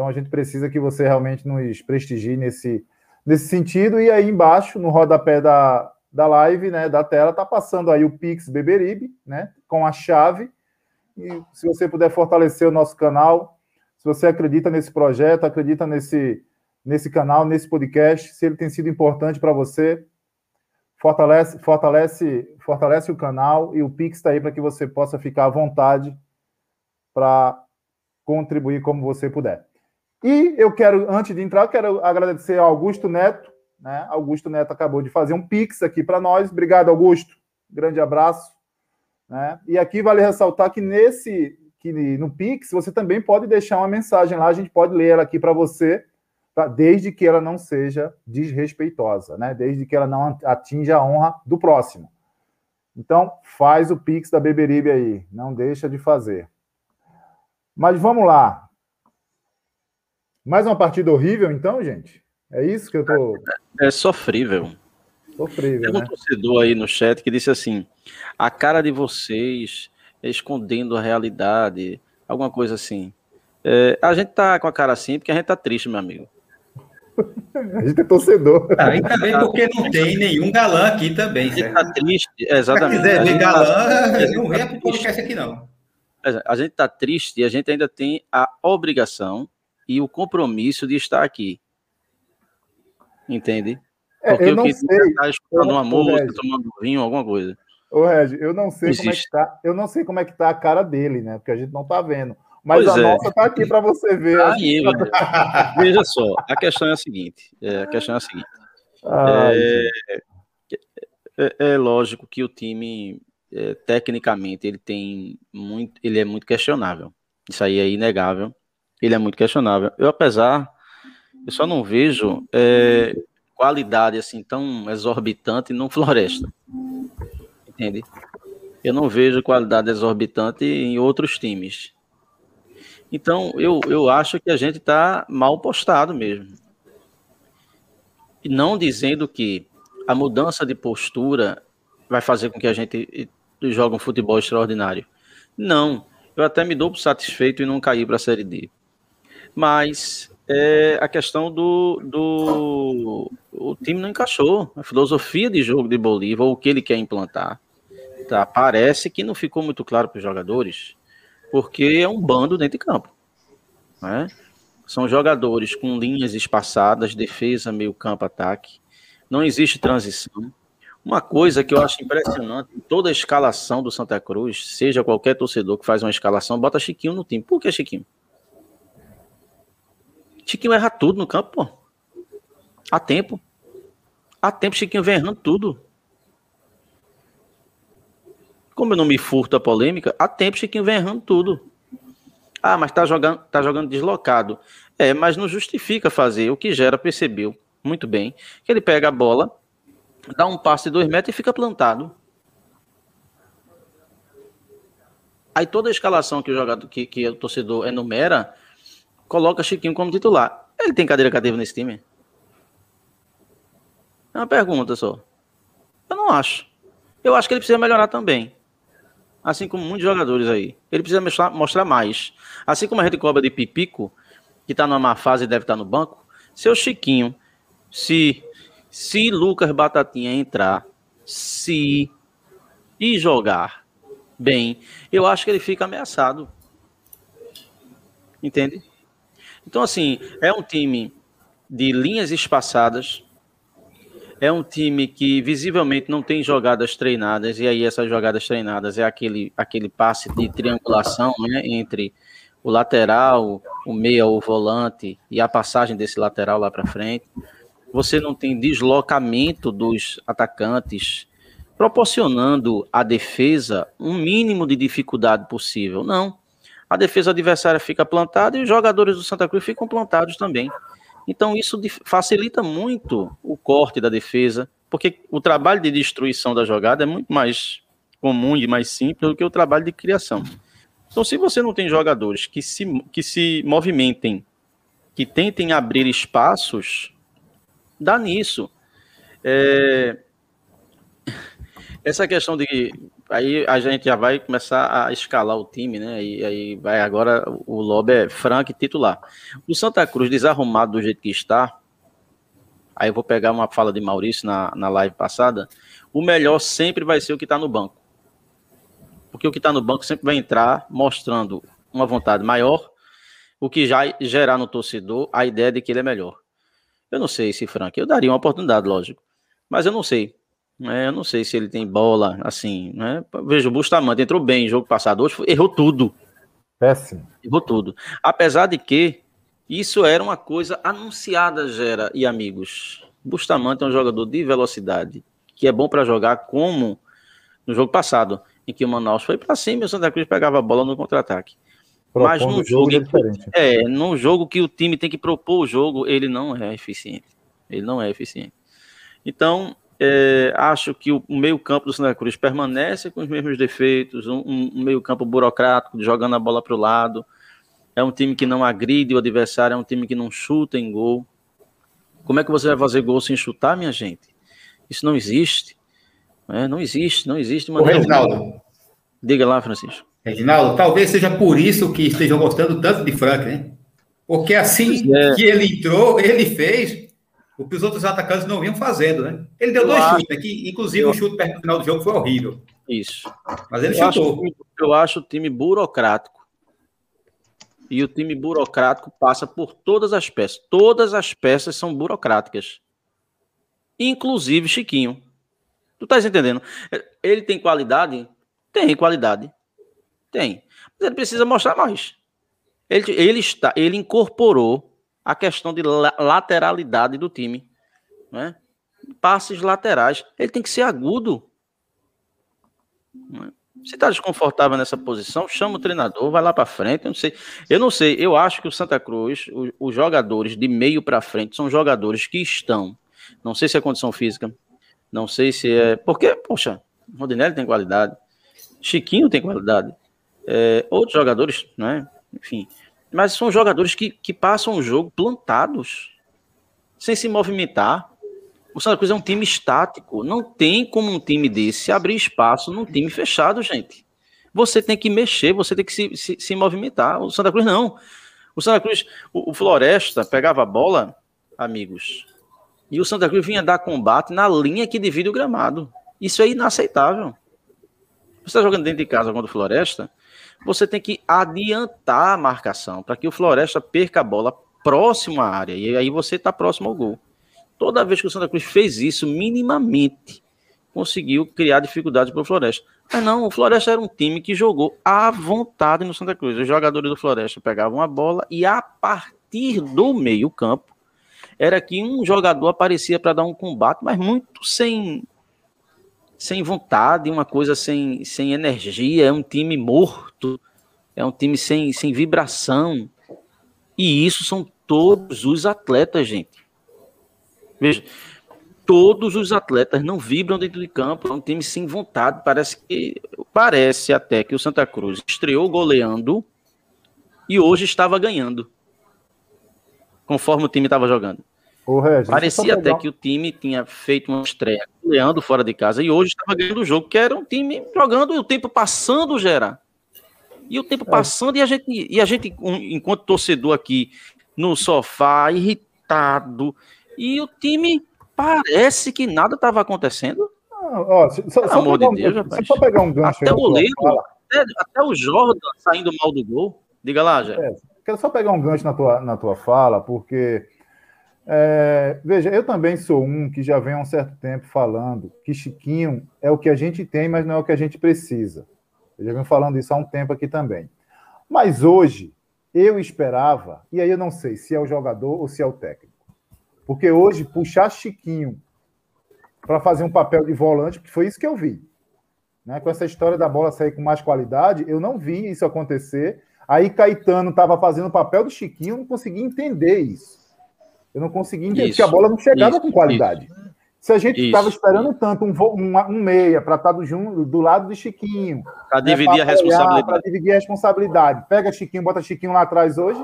Speaker 2: Então a gente precisa que você realmente nos prestigie nesse, nesse sentido. E aí embaixo, no rodapé da, da live, né, da tela, tá passando aí o Pix Beberibe, né, com a chave. E se você puder fortalecer o nosso canal, se você acredita nesse projeto, acredita nesse nesse canal, nesse podcast, se ele tem sido importante para você, fortalece, fortalece, fortalece o canal e o Pix está aí para que você possa ficar à vontade para contribuir como você puder. E eu quero, antes de entrar, quero agradecer ao Augusto Neto, né? Augusto Neto acabou de fazer um pix aqui para nós. Obrigado, Augusto. Grande abraço. Né? E aqui vale ressaltar que nesse que no Pix você também pode deixar uma mensagem lá, a gente pode ler ela aqui para você, tá? desde que ela não seja desrespeitosa, né? Desde que ela não atinja a honra do próximo. Então, faz o Pix da Beberibe aí, não deixa de fazer. Mas vamos lá. Mais uma partida horrível, então, gente? É isso que eu tô.
Speaker 4: É sofrível.
Speaker 2: Sofrível.
Speaker 4: Tem um
Speaker 2: né?
Speaker 4: torcedor aí no chat que disse assim: a cara de vocês escondendo a realidade, alguma coisa assim. É, a gente tá com a cara assim porque a gente tá triste, meu amigo.
Speaker 2: a gente é torcedor.
Speaker 5: Ah, e também porque não tem nenhum galã aqui também.
Speaker 4: A gente tá triste, exatamente.
Speaker 5: Se quiser ver galã,
Speaker 4: tá,
Speaker 5: não venha pro podcast aqui, não.
Speaker 4: A gente tá triste e a gente ainda tem a obrigação e o compromisso de estar aqui. Entende?
Speaker 2: É, Porque eu não sei.
Speaker 4: Tá escutando uma música, tomando vinho, alguma coisa.
Speaker 2: Ô, Regi, eu não sei Existe. como é que tá. Eu não sei como é que tá a cara dele, né? Porque a gente não tá vendo. Mas pois a é. nossa tá aqui para você ver.
Speaker 4: Aí, veja só, a questão é a seguinte. É, a questão é a seguinte. É, é, é, lógico que o time, é, tecnicamente, ele tem muito, ele é muito questionável. Isso aí é inegável. Ele é muito questionável. Eu, apesar, eu só não vejo é, qualidade assim tão exorbitante no Floresta. Entende? Eu não vejo qualidade exorbitante em outros times. Então, eu, eu acho que a gente está mal postado mesmo. E não dizendo que a mudança de postura vai fazer com que a gente jogue um futebol extraordinário. Não. Eu até me dou por satisfeito e não cair para a Série D. Mas é a questão do, do. O time não encaixou. A filosofia de jogo de Bolívar, ou o que ele quer implantar, tá? parece que não ficou muito claro para os jogadores porque é um bando dentro de campo. Né? São jogadores com linhas espaçadas, defesa, meio campo, ataque. Não existe transição. Uma coisa que eu acho impressionante, toda a escalação do Santa Cruz, seja qualquer torcedor que faz uma escalação, bota Chiquinho no time. Por que Chiquinho? Chiquinho erra tudo no campo, pô. Há tempo. Há tempo Chiquinho vem errando tudo. Como eu não me furto a polêmica, há tempo Chiquinho vem errando tudo. Ah, mas tá jogando, tá jogando deslocado. É, mas não justifica fazer. O que gera percebeu muito bem que ele pega a bola, dá um passe de dois metros e fica plantado. Aí toda a escalação que o jogador, que, que o torcedor enumera, coloca Chiquinho como titular. Ele tem cadeira cativa nesse time? É uma pergunta só. Eu não acho. Eu acho que ele precisa melhorar também assim como muitos jogadores aí. Ele precisa mostrar, mais. Assim como a gente cobra de Pipico, que está numa má fase e deve estar tá no banco, seu Chiquinho, se, se Lucas Batatinha entrar, se e jogar bem, eu acho que ele fica ameaçado. Entende? Então, assim, é um time de linhas espaçadas, é um time que visivelmente não tem jogadas treinadas, e aí essas jogadas treinadas é aquele, aquele passe de triangulação né, entre o lateral, o meia o volante e a passagem desse lateral lá para frente. Você não tem deslocamento dos atacantes, proporcionando à defesa um mínimo de dificuldade possível. Não. A defesa adversária fica plantada e os jogadores do Santa Cruz ficam plantados também. Então, isso facilita muito o corte da defesa, porque o trabalho de destruição da jogada é muito mais comum e mais simples do que o trabalho de criação. Então, se você não tem jogadores que se, que se movimentem, que tentem abrir espaços, dá nisso. É... Essa questão de aí a gente já vai começar a escalar o time, né? E aí vai agora o Lobo é Frank titular. O Santa Cruz desarrumado do jeito que está. Aí eu vou pegar uma fala de Maurício na, na live passada. O melhor sempre vai ser o que está no banco. Porque o que está no banco sempre vai entrar mostrando uma vontade maior, o que já gerar no torcedor a ideia de que ele é melhor. Eu não sei se Frank, eu daria uma oportunidade, lógico. Mas eu não sei. É, eu não sei se ele tem bola, assim, né? Veja, o Bustamante entrou bem no jogo passado, hoje errou tudo.
Speaker 2: Péssimo.
Speaker 4: Errou tudo. Apesar de que isso era uma coisa anunciada, Gera e amigos. Bustamante é um jogador de velocidade, que é bom para jogar como no jogo passado, em que o Manaus foi para cima e o Santa Cruz pegava a bola no contra-ataque. Mas no jogo, jogo é, é, num jogo que o time tem que propor o jogo, ele não é eficiente. Ele não é eficiente. Então, é, acho que o meio-campo do Santa Cruz permanece com os mesmos defeitos, um, um meio-campo burocrático, jogando a bola para o lado. É um time que não agride o adversário, é um time que não chuta em gol. Como é que você vai fazer gol sem chutar, minha gente? Isso não existe. É, não existe, não existe.
Speaker 5: Ô, Reginaldo.
Speaker 4: Diga lá, Francisco.
Speaker 5: Reginaldo, talvez seja por isso que estejam gostando tanto de Frank, né? Porque assim é. que ele entrou, ele fez o que os outros atacantes não vinham fazendo, né? Ele deu eu dois acho... chutes aqui, inclusive eu... o chute perto do final do jogo foi horrível.
Speaker 4: Isso.
Speaker 5: Mas ele
Speaker 4: eu
Speaker 5: chutou.
Speaker 4: Acho, eu acho o time burocrático. E o time burocrático passa por todas as peças. Todas as peças são burocráticas. Inclusive Chiquinho. Tu tá entendendo? Ele tem qualidade? Tem qualidade. Tem. Mas ele precisa mostrar mais. Ele, ele, está, ele incorporou a questão de lateralidade do time. Né? Passes laterais. Ele tem que ser agudo. Né? Se está desconfortável nessa posição, chama o treinador, vai lá para frente. Eu não sei. Eu não sei. Eu acho que o Santa Cruz, os, os jogadores de meio para frente, são jogadores que estão. Não sei se é condição física. Não sei se é. Porque, poxa, Rodinelli tem qualidade. Chiquinho tem qualidade. É, outros jogadores, né? Enfim. Mas são jogadores que, que passam o jogo plantados, sem se movimentar. O Santa Cruz é um time estático. Não tem como um time desse abrir espaço num time fechado, gente. Você tem que mexer, você tem que se, se, se movimentar. O Santa Cruz não. O Santa Cruz, o, o, Floresta pegava a bola, amigos, e o Santa Cruz vinha dar combate na linha que divide o gramado. Isso é inaceitável. Você está jogando dentro de casa contra o Floresta, você tem que adiantar a marcação para que o Floresta perca a bola próximo à área. E aí você está próximo ao gol. Toda vez que o Santa Cruz fez isso, minimamente, conseguiu criar dificuldades para o Floresta. Mas não, o Floresta era um time que jogou à vontade no Santa Cruz. Os jogadores do Floresta pegavam a bola e a partir do meio-campo era que um jogador aparecia para dar um combate, mas muito sem sem vontade, uma coisa sem, sem energia, é um time morto, é um time sem, sem vibração. E isso são todos os atletas, gente. Veja, todos os atletas não vibram dentro de campo, é um time sem vontade. Parece que parece até que o Santa Cruz estreou goleando e hoje estava ganhando, conforme o time estava jogando. Regis, Parecia até que o time tinha feito uma estreia goleando fora de casa e hoje estava ganhando o jogo, que era um time jogando e o tempo passando, Gera. E o tempo é. passando e a gente, e a gente enquanto torcedor aqui no sofá, irritado, e o time parece que nada estava acontecendo.
Speaker 2: Ah, ó, se, só, Pelo amor de um, Deus, rapaz. For pegar um gancho
Speaker 4: até o goleiro, até, até, o Jordan saindo mal do gol. Diga lá, já. É,
Speaker 2: quero só pegar um gancho na tua, na tua fala, porque é, veja, eu também sou um que já vem há um certo tempo falando que Chiquinho é o que a gente tem, mas não é o que a gente precisa. Eu já venho falando isso há um tempo aqui também. Mas hoje, eu esperava, e aí eu não sei se é o jogador ou se é o técnico. Porque hoje, puxar Chiquinho para fazer um papel de volante, porque foi isso que eu vi. Né? Com essa história da bola sair com mais qualidade, eu não vi isso acontecer. Aí Caetano estava fazendo o papel do Chiquinho, eu não consegui entender isso. Eu não consegui entender, que a bola não chegava isso, com qualidade. Isso. Se a gente estava esperando tanto um, um, um meia para estar tá do, do lado do Chiquinho.
Speaker 4: Para né, dividir a responsabilidade.
Speaker 2: Para dividir a responsabilidade. Pega Chiquinho, bota Chiquinho lá atrás hoje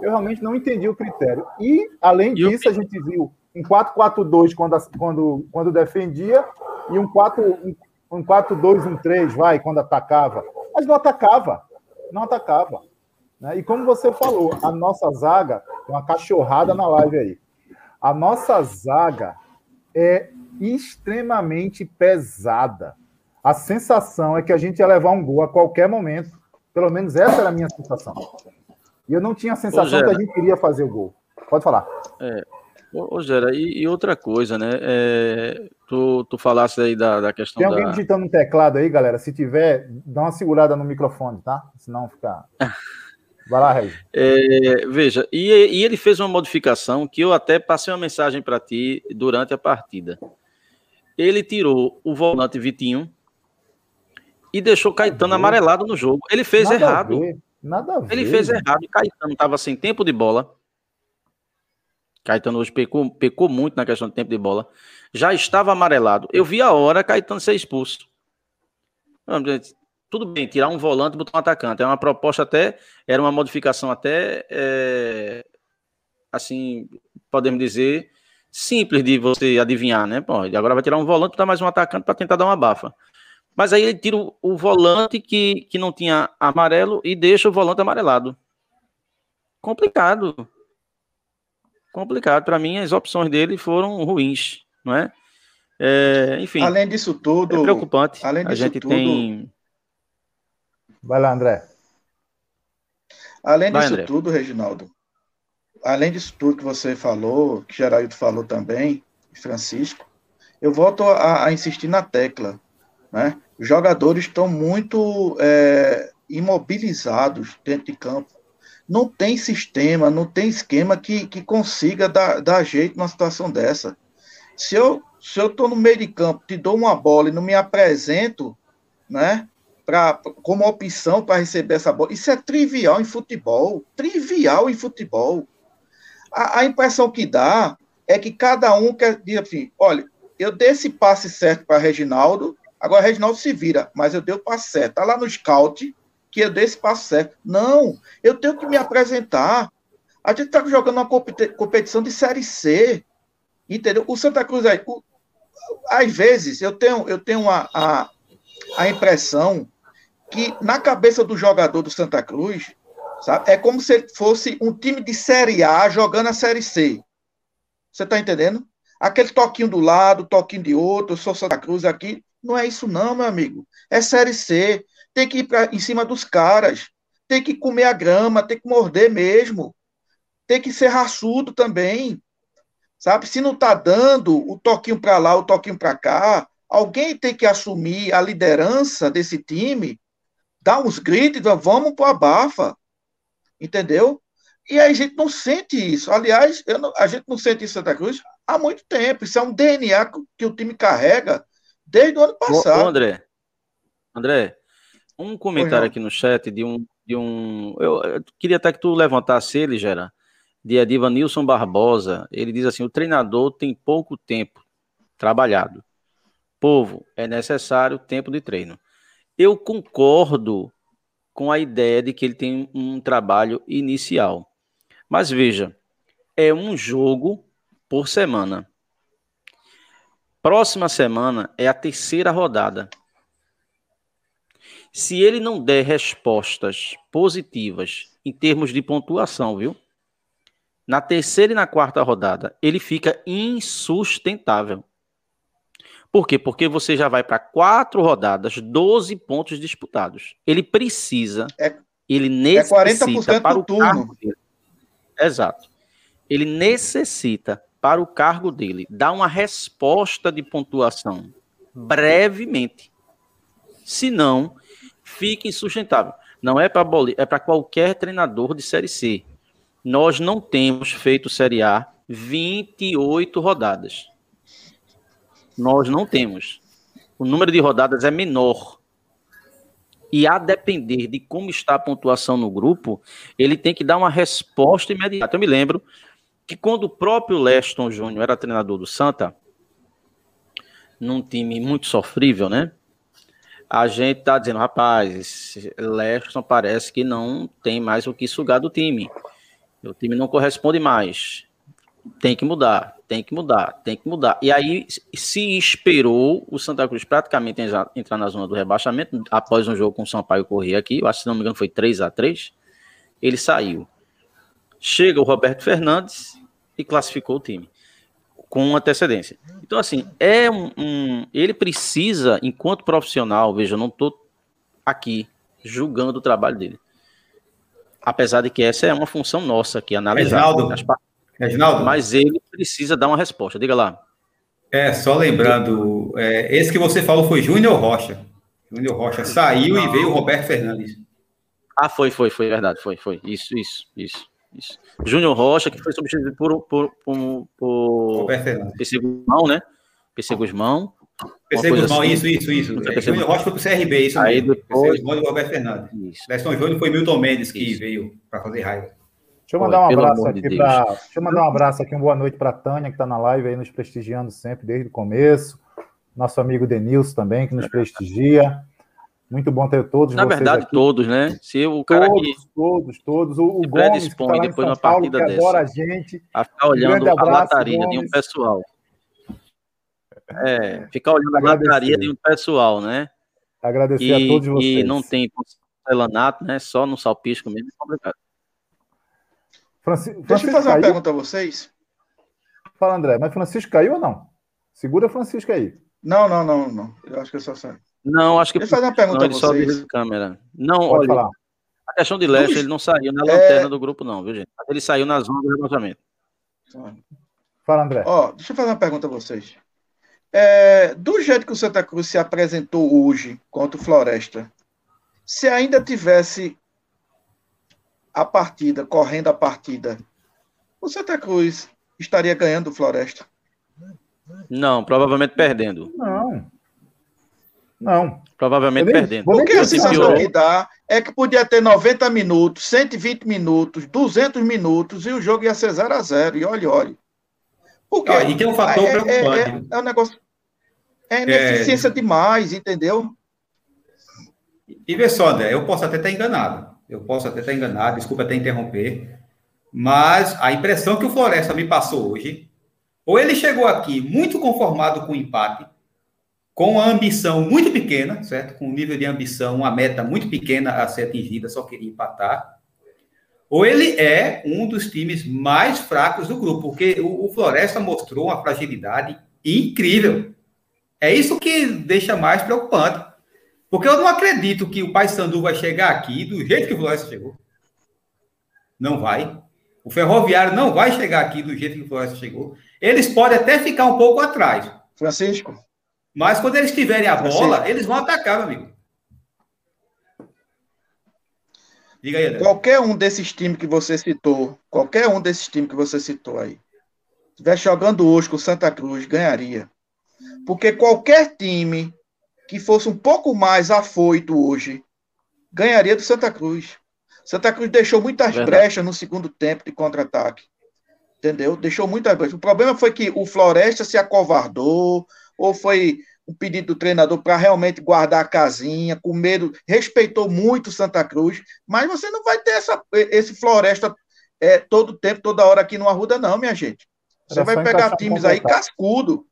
Speaker 2: eu realmente não entendi o critério. E, além e disso, a gente viu um 4-4-2 quando, quando, quando defendia e um 4 um 4-2-1-3, vai, quando atacava. Mas não atacava. Não atacava. Né? E como você falou, a nossa zaga, tem uma cachorrada na live aí. A nossa zaga é extremamente pesada. A sensação é que a gente ia levar um gol a qualquer momento. Pelo menos essa era a minha sensação. E eu não tinha a sensação Ô, que a gente queria fazer o gol. Pode falar.
Speaker 4: É. Ô, Gera, e, e, outra coisa, né? É, tu, tu falasse aí da, da questão
Speaker 2: Tem alguém
Speaker 4: da...
Speaker 2: digitando um teclado aí, galera? Se tiver, dá uma segurada no microfone, tá? Senão fica... Vai lá, Regi.
Speaker 4: É, veja, e, e, ele fez uma modificação que eu até passei uma mensagem para ti durante a partida. Ele tirou o volante Vitinho e deixou Caetano amarelado no jogo. Ele fez Nada errado.
Speaker 2: Nada a ver.
Speaker 4: Ele fez errado. Caetano estava sem tempo de bola. Caetano hoje pecou, pecou muito na questão de tempo de bola. Já estava amarelado. Eu vi a hora Caetano ser expulso. Tudo bem, tirar um volante e botar um atacante. É uma proposta até, era uma modificação até, é, assim, podemos dizer, simples de você adivinhar, né? Bom, agora vai tirar um volante e botar mais um atacante para tentar dar uma bafa. Mas aí ele tira o, o, volante que, que não tinha amarelo e deixa o volante amarelado. Complicado. Complicado. Para mim, as opções dele foram ruins, não é? é enfim.
Speaker 3: Além disso tudo.
Speaker 4: É preocupante. Além disso a gente tudo, tem.
Speaker 2: Vai lá, André.
Speaker 3: Além Vai, disso André. tudo, Reginaldo. Além disso tudo que você falou, que Geraldo falou também, Francisco, eu volto a, a insistir na tecla. Né? Os jogadores estão muito é, imobilizados dentro de campo. não tem sistema, não tem esquema que, que consiga dar, dar jeito numa situação dessa. Se eu se eu estou no meio de campo, te dou uma bola e não me apresento, né, pra, como opção para receber essa bola, isso é trivial em futebol, trivial em futebol. A, a impressão que dá é que cada um quer dizer assim, olha, eu dei esse passe certo para Reginaldo, agora Reginaldo se vira, mas eu dei o passe certo. Está lá no scout que eu dei esse passe certo. Não, eu tenho que me apresentar. A gente está jogando uma competição de Série C. Entendeu? O Santa Cruz aí, o, às vezes, eu tenho, eu tenho a, a, a impressão que na cabeça do jogador do Santa Cruz, sabe, é como se fosse um time de Série A jogando a Série C. Você está entendendo? Aquele toquinho do lado, toquinho de outro, eu sou Santa Cruz aqui. Não é isso, não, meu amigo. É Série C. Tem que ir pra, em cima dos caras. Tem que comer a grama, tem que morder mesmo. Tem que ser raçudo também. Sabe? Se não está dando o toquinho para lá, o toquinho para cá, alguém tem que assumir a liderança desse time, dar uns gritos, vamos para a bafa. Entendeu? E aí a gente não sente isso. Aliás, não, a gente não sente isso em Santa Cruz há muito tempo. Isso é um DNA que, o time carrega desde o ano passado. Ô,
Speaker 4: André, André, um comentário aqui no chat de um. De um eu, eu queria até que tu levantasse ele, Gera, de Ediva Nilson Barbosa. Ele diz assim: o treinador tem pouco tempo trabalhado. Povo, é necessário tempo de treino. Eu concordo com a ideia de que ele tem um trabalho inicial. Mas veja, é um jogo por semana. Próxima semana é a terceira rodada. Se ele não der respostas positivas em termos de pontuação, viu? Na terceira e na quarta rodada, ele fica insustentável. Por quê? Porque você já vai para quatro rodadas, 12 pontos disputados. Ele precisa, é, ele necessita
Speaker 3: é para o turno.
Speaker 4: Dele, exato. Ele necessita para o cargo dele dar uma resposta de pontuação brevemente. Senão, fica insustentável. Não é para é para qualquer treinador de série C nós não temos feito Série A 28 rodadas. Nós não temos. O número de rodadas é menor. E a depender de como está a pontuação no grupo, ele tem que dar uma resposta imediata. Eu me lembro que quando o próprio Leston Júnior era treinador do Santa, num time muito sofrível, né? A gente tá dizendo, rapaz, Leston parece que não tem mais o que sugar do time. O time não corresponde mais. Tem que mudar, tem que mudar, tem que mudar. E aí se esperou o Santa Cruz praticamente entrar na zona do rebaixamento após um jogo com o Sampaio correr aqui. Eu acho que, se não me engano, foi 3 a 3 Ele saiu. Chega o Roberto Fernandes e classificou o time com antecedência. Então, assim, é um, um ele precisa, enquanto profissional, veja, eu não estou aqui julgando o trabalho dele Apesar de que essa é uma função nossa aqui, analisar.
Speaker 5: Reginaldo, as... Reginaldo.
Speaker 4: Mas ele precisa dar uma resposta. Diga lá.
Speaker 5: É, só lembrando, é, esse que você falou foi Júnior Rocha. Júnior Rocha saiu Não. e veio o Roberto Fernandes.
Speaker 4: Ah, foi, foi, foi, verdade, foi, foi. Isso, isso, isso. isso. Júnior Rocha, que foi substituído por, por, por, por
Speaker 5: Roberto Fernandes.
Speaker 4: PC Guzmão, né? PC Guzmão.
Speaker 5: PC Guzmão, assim. isso, isso, isso. É, Júnior Rocha foi para o CRB, isso
Speaker 4: Aí mesmo. Depois... PC
Speaker 5: Guzmão e Roberto Fernandes. Isso. Leston Júnior foi Milton Mendes que isso. veio para fazer raiva.
Speaker 2: Deixa eu mandar um abraço aqui de para. Deixa eu mandar um abraço aqui, uma boa noite para a Tânia, que está na live aí nos prestigiando sempre desde o começo. Nosso amigo Denilson também, que nos prestigia. Muito bom ter todos
Speaker 4: Na verdade, aqui. todos, né? Se o cara
Speaker 2: todos, que todos, todos. O, o Gomes, que tá
Speaker 4: depois de uma partida
Speaker 2: Paulo,
Speaker 4: dessa.
Speaker 2: adora a gente.
Speaker 4: A ficar olhando um abraço, a lataria Gomes. de um pessoal. É, ficar olhando a lataria de um pessoal, né?
Speaker 2: Agradecer e, a todos vocês.
Speaker 4: E não tem porcelanato, né? Só no salpisco mesmo, é complicado.
Speaker 3: Francisco, Deixa eu fazer caiu? uma pergunta a vocês.
Speaker 2: Fala, André, mas Francisco caiu ou não? Segura Francisco aí.
Speaker 3: Não, não, não, não. Eu acho que eu só sei.
Speaker 4: Não, acho que.
Speaker 3: Deixa eu fazer uma pergunta não, a vocês.
Speaker 4: Só câmera. Não, Pode olha. Falar. A questão de Leste, ele não saiu na lanterna é... do grupo, não, viu, gente? Ele saiu na zona do rebaixamento.
Speaker 2: Fala, André.
Speaker 3: Ó, deixa eu fazer uma pergunta a vocês. É, do jeito que o Santa Cruz se apresentou hoje contra o Floresta, se ainda tivesse a partida, correndo a partida, o Santa Cruz estaria ganhando o Floresta?
Speaker 4: Não, provavelmente perdendo.
Speaker 2: Não. Não.
Speaker 4: Provavelmente perdendo.
Speaker 2: vou nem
Speaker 3: Porque a sensação que dá é que podia ter 90 minutos, 120 minutos, 200 minutos e o jogo ia ser 0 a 0 E olha, olha. Porque
Speaker 5: Ah, e tem um fator
Speaker 3: é, é,
Speaker 5: preocupante.
Speaker 3: é, é um negócio. É ineficiência demais, entendeu?
Speaker 5: E vê só, André, eu posso até estar enganado. Eu posso até estar enganado, desculpa até interromper. Mas a impressão que o Floresta me passou hoje, ou ele chegou aqui muito conformado com o empate, com a ambição muito pequena, certo? Com um nível de ambição, uma meta muito pequena a ser atingida, só queria empatar. Ou ele é um dos times mais fracos do grupo, porque o, Floresta mostrou uma fragilidade incrível. É isso que deixa mais preocupante. Porque eu não acredito que o Paysandu vai chegar aqui do jeito que o Floresta chegou. Não vai. O Ferroviário não vai chegar aqui do jeito que o Floresta chegou. Eles podem até ficar um pouco atrás.
Speaker 3: Francisco,
Speaker 5: Mas quando eles tiverem a bola, eles vão atacar, meu amigo. Diga aí, André.
Speaker 3: qualquer um desses times que você citou, qualquer um desses times que você citou aí, estiver jogando hoje com o Santa Cruz, ganharia. Porque qualquer time que fosse um pouco mais afoito hoje, ganharia do Santa Cruz. Santa Cruz deixou muitas
Speaker 4: Verdade.
Speaker 3: brechas no segundo tempo de contra-ataque. Entendeu? Deixou muitas brechas. O problema foi que o Floresta se acovardou, ou foi um pedido do treinador para realmente guardar a casinha, com medo, respeitou muito o Santa Cruz, mas você não vai ter essa, esse Floresta é, todo tempo, toda hora aqui no Arruda, não, minha gente. Você
Speaker 2: Era
Speaker 3: vai pegar times aí
Speaker 2: contra-ataque.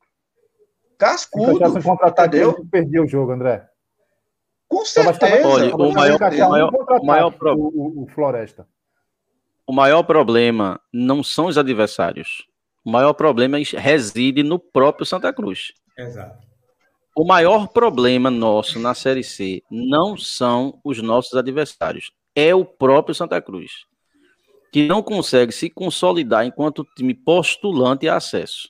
Speaker 3: Cascudo.
Speaker 2: Se
Speaker 3: entendeu?
Speaker 2: ele perdia o jogo, André.
Speaker 3: Com
Speaker 2: bastava-
Speaker 3: certeza.
Speaker 4: Olha, o maior- o maior- o maior pro-
Speaker 2: o- o Floresta.
Speaker 4: O maior problema não são os adversários. O maior problema reside no próprio Santa Cruz.
Speaker 5: Exato.
Speaker 4: O maior problema nosso na Série C não são os nossos adversários, é o próprio Santa Cruz, que não consegue se consolidar enquanto time postulante a acesso.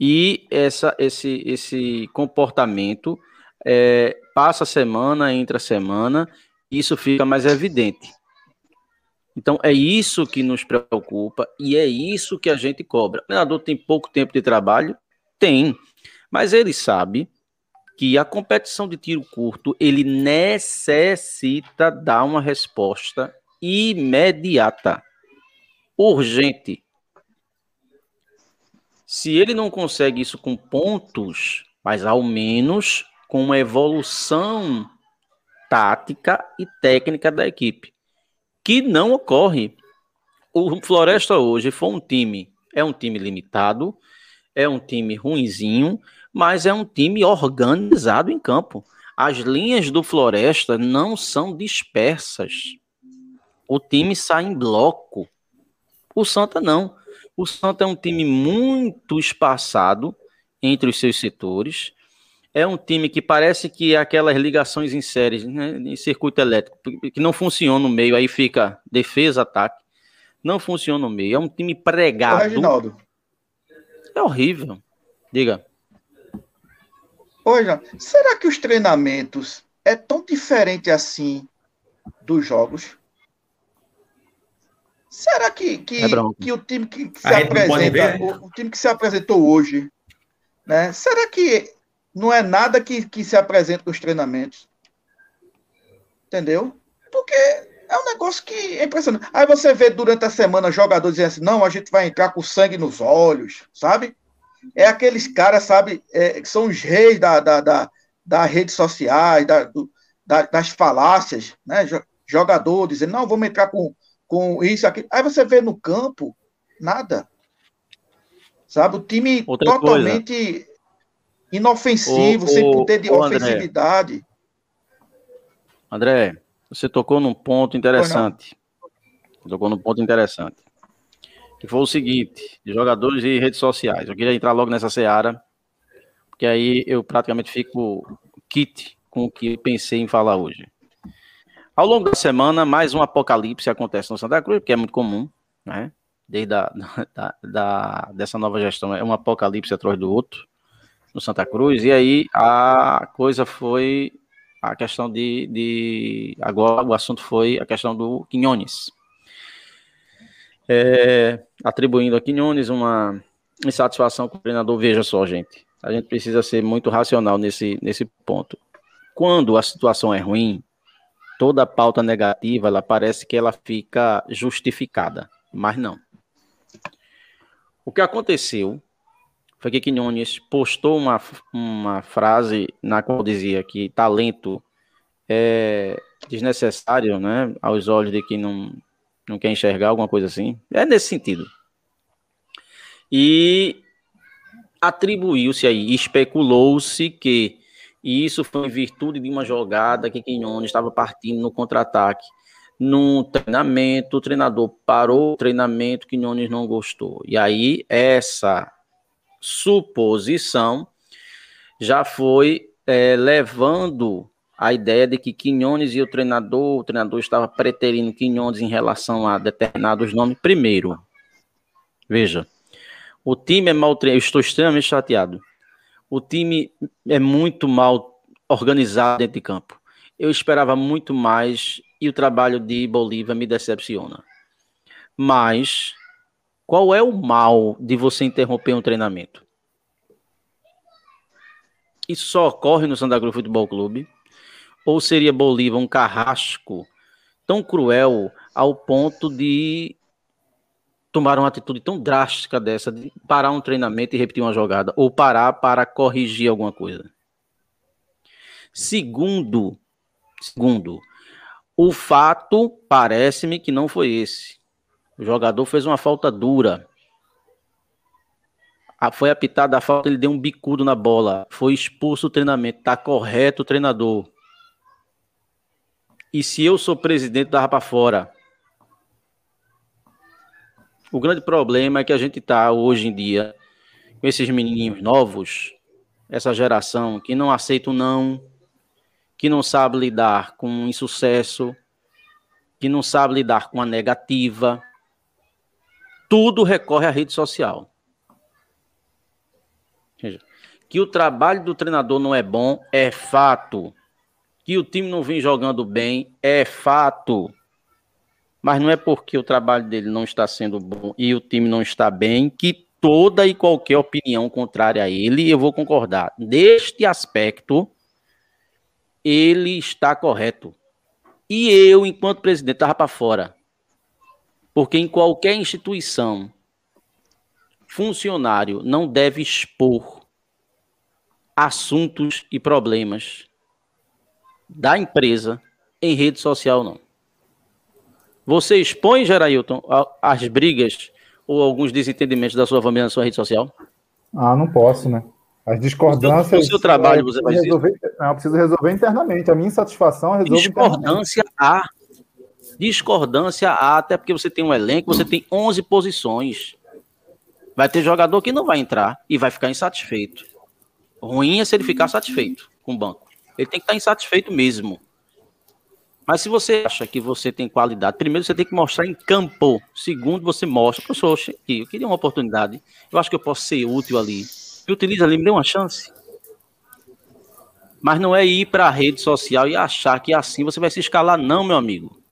Speaker 4: E essa, esse, esse comportamento é, passa a semana, entra a semana, isso fica mais evidente. Então é isso que nos preocupa e é isso que a gente cobra. O treinador tem pouco tempo de trabalho? Tem. Mas ele sabe que a competição de tiro curto ele necessita dar uma resposta imediata, urgente. Se ele não consegue isso com pontos, mas ao menos com uma evolução tática e técnica da equipe, que não ocorre. O Floresta hoje foi um time, é um time limitado, é um time ruinzinho, mas é um time organizado em campo. As linhas do Floresta não são dispersas. O time sai em bloco. O Santa não. O Santa é um time muito espaçado entre os seus setores. É um time que parece que aquelas ligações em séries, né, em circuito elétrico, que não funciona no meio, aí fica defesa, ataque. Não funciona no meio. É um time
Speaker 3: Ô,
Speaker 4: pregado.
Speaker 3: Reginaldo.
Speaker 4: É horrível. Diga.
Speaker 3: Ô, Jean, será que os treinamentos é tão diferente assim dos jogos? Será que, que,
Speaker 4: É
Speaker 3: que o time que, que se apresenta,
Speaker 5: ver, né?
Speaker 3: o, o time que se apresentou hoje, né? Será que não é nada que, que se apresenta nos treinamentos? Entendeu? Porque é um negócio que é impressionante. Aí você vê durante a semana jogadores dizendo assim, não, a gente vai entrar com sangue nos olhos, sabe? É aqueles caras, sabe, é, que são os reis da, da, da, das redes sociais, da, do- da- das falácias, né? Jo- Jogador dizendo, não, vamos entrar com, com isso aqui. Aí você vê no campo, nada. Sabe, o time
Speaker 4: Outra
Speaker 3: totalmente inofensivo,
Speaker 4: Ô,
Speaker 3: sem poder de
Speaker 4: André.
Speaker 3: ofensividade.
Speaker 4: André, você tocou num ponto interessante. Tocou num ponto interessante. Que foi o seguinte: jogadores e redes sociais. Eu queria entrar logo nessa seara, porque aí eu praticamente fico kit com o que eu pensei em falar hoje. Ao longo da semana, mais um apocalipse acontece no Santa Cruz, que é muito comum, né? Desde a, da, da- dessa nova gestão, é um apocalipse atrás do outro no Santa Cruz, e aí a coisa foi a questão de, de. Agora o assunto foi a questão do Quinones. É, atribuindo a Quinones uma insatisfação com o treinador. Veja só, gente. A gente precisa ser muito racional nesse, nesse ponto. Quando a situação é ruim, toda pauta negativa, ela parece que ela fica justificada, mas não. O que aconteceu foi que Quinones postou uma, uma frase na qual dizia que talento é desnecessário, né, aos olhos de quem não, não quer enxergar alguma coisa assim. É nesse sentido. E atribuiu-se aí, especulou-se que isso foi em virtude de uma jogada que Quinones estava partindo no contra-ataque. No treinamento, o treinador parou o treinamento, Quinones não gostou. E aí, essa suposição já foi é, levando a ideia de que Quinones e o treinador, o treinador estava preterindo Quinones em relação a determinados nomes. Primeiro, veja, o time é mal treinado. Eu estou extremamente chateado. O time é muito mal organizado dentro de campo. Eu esperava muito mais e o trabalho de Bolívia me decepciona. Mas qual é o mal de você interromper um treinamento? Isso só ocorre no Santa Cruz Futebol Clube? Ou seria Bolívia um carrasco tão cruel ao ponto de tomaram uma atitude tão drástica dessa de parar um treinamento e repetir uma jogada, ou parar para corrigir alguma coisa. Segundo, segundo, o fato parece-me que não foi esse. O jogador fez uma falta dura. Foi apitada a falta, ele deu um bicudo na bola. Foi expulso o treinamento. Tá correto o treinador. E se eu sou presidente, dava para fora. O grande problema é que a gente está hoje em dia com esses menininhos novos, essa geração que não aceita o não, que não sabe lidar com o insucesso, que não sabe lidar com a negativa. Tudo recorre à rede social. Que o trabalho do treinador não é bom é fato. Que o time não vem jogando bem é fato. Mas não é porque o trabalho dele não está sendo bom e o time não está bem que toda e qualquer opinião contrária a ele, eu vou concordar. Neste aspecto, ele está correto. E eu, enquanto presidente, estava para fora. Porque em qualquer instituição, funcionário não deve expor assuntos e problemas da empresa em rede social, não. Você expõe, Gerailton, as brigas ou alguns desentendimentos da sua família na sua rede social?
Speaker 2: Ah, não posso, né? As discordâncias.
Speaker 4: O seu trabalho você vai
Speaker 2: resolver. Não, eu preciso resolver internamente. A minha insatisfação resolve
Speaker 4: Discordância há. Discordância há, até porque você tem um elenco, você tem 11 posições. Vai ter jogador que não vai entrar e vai ficar insatisfeito. Ruim é se ele ficar satisfeito com o banco. Ele tem que estar insatisfeito mesmo. Mas se você acha que você tem qualidade, primeiro você tem que mostrar em campo. Segundo, você mostra, professor, eu queria uma oportunidade. Eu acho que eu posso ser útil ali. Me utiliza ali, me dê uma chance. Mas não é ir para a rede social e achar que assim você vai se escalar, não, meu amigo.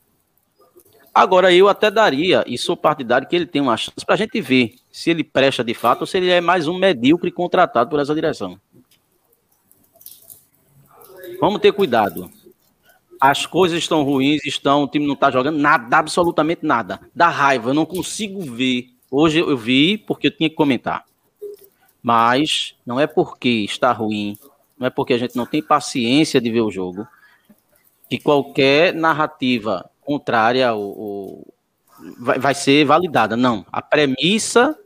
Speaker 4: Agora, eu até daria, e sou partidário, que ele tem uma chance para a gente ver se ele presta de fato ou se ele é mais um medíocre contratado por essa direção. Vamos ter cuidado as coisas estão ruins, estão, o time não está jogando nada, absolutamente nada. Dá raiva, eu não consigo ver. Hoje eu vi porque eu tinha que comentar. Mas não é porque está ruim, não é porque a gente não tem paciência de ver o jogo, que qualquer narrativa contrária ou, vai, vai ser validada. Não. A premissa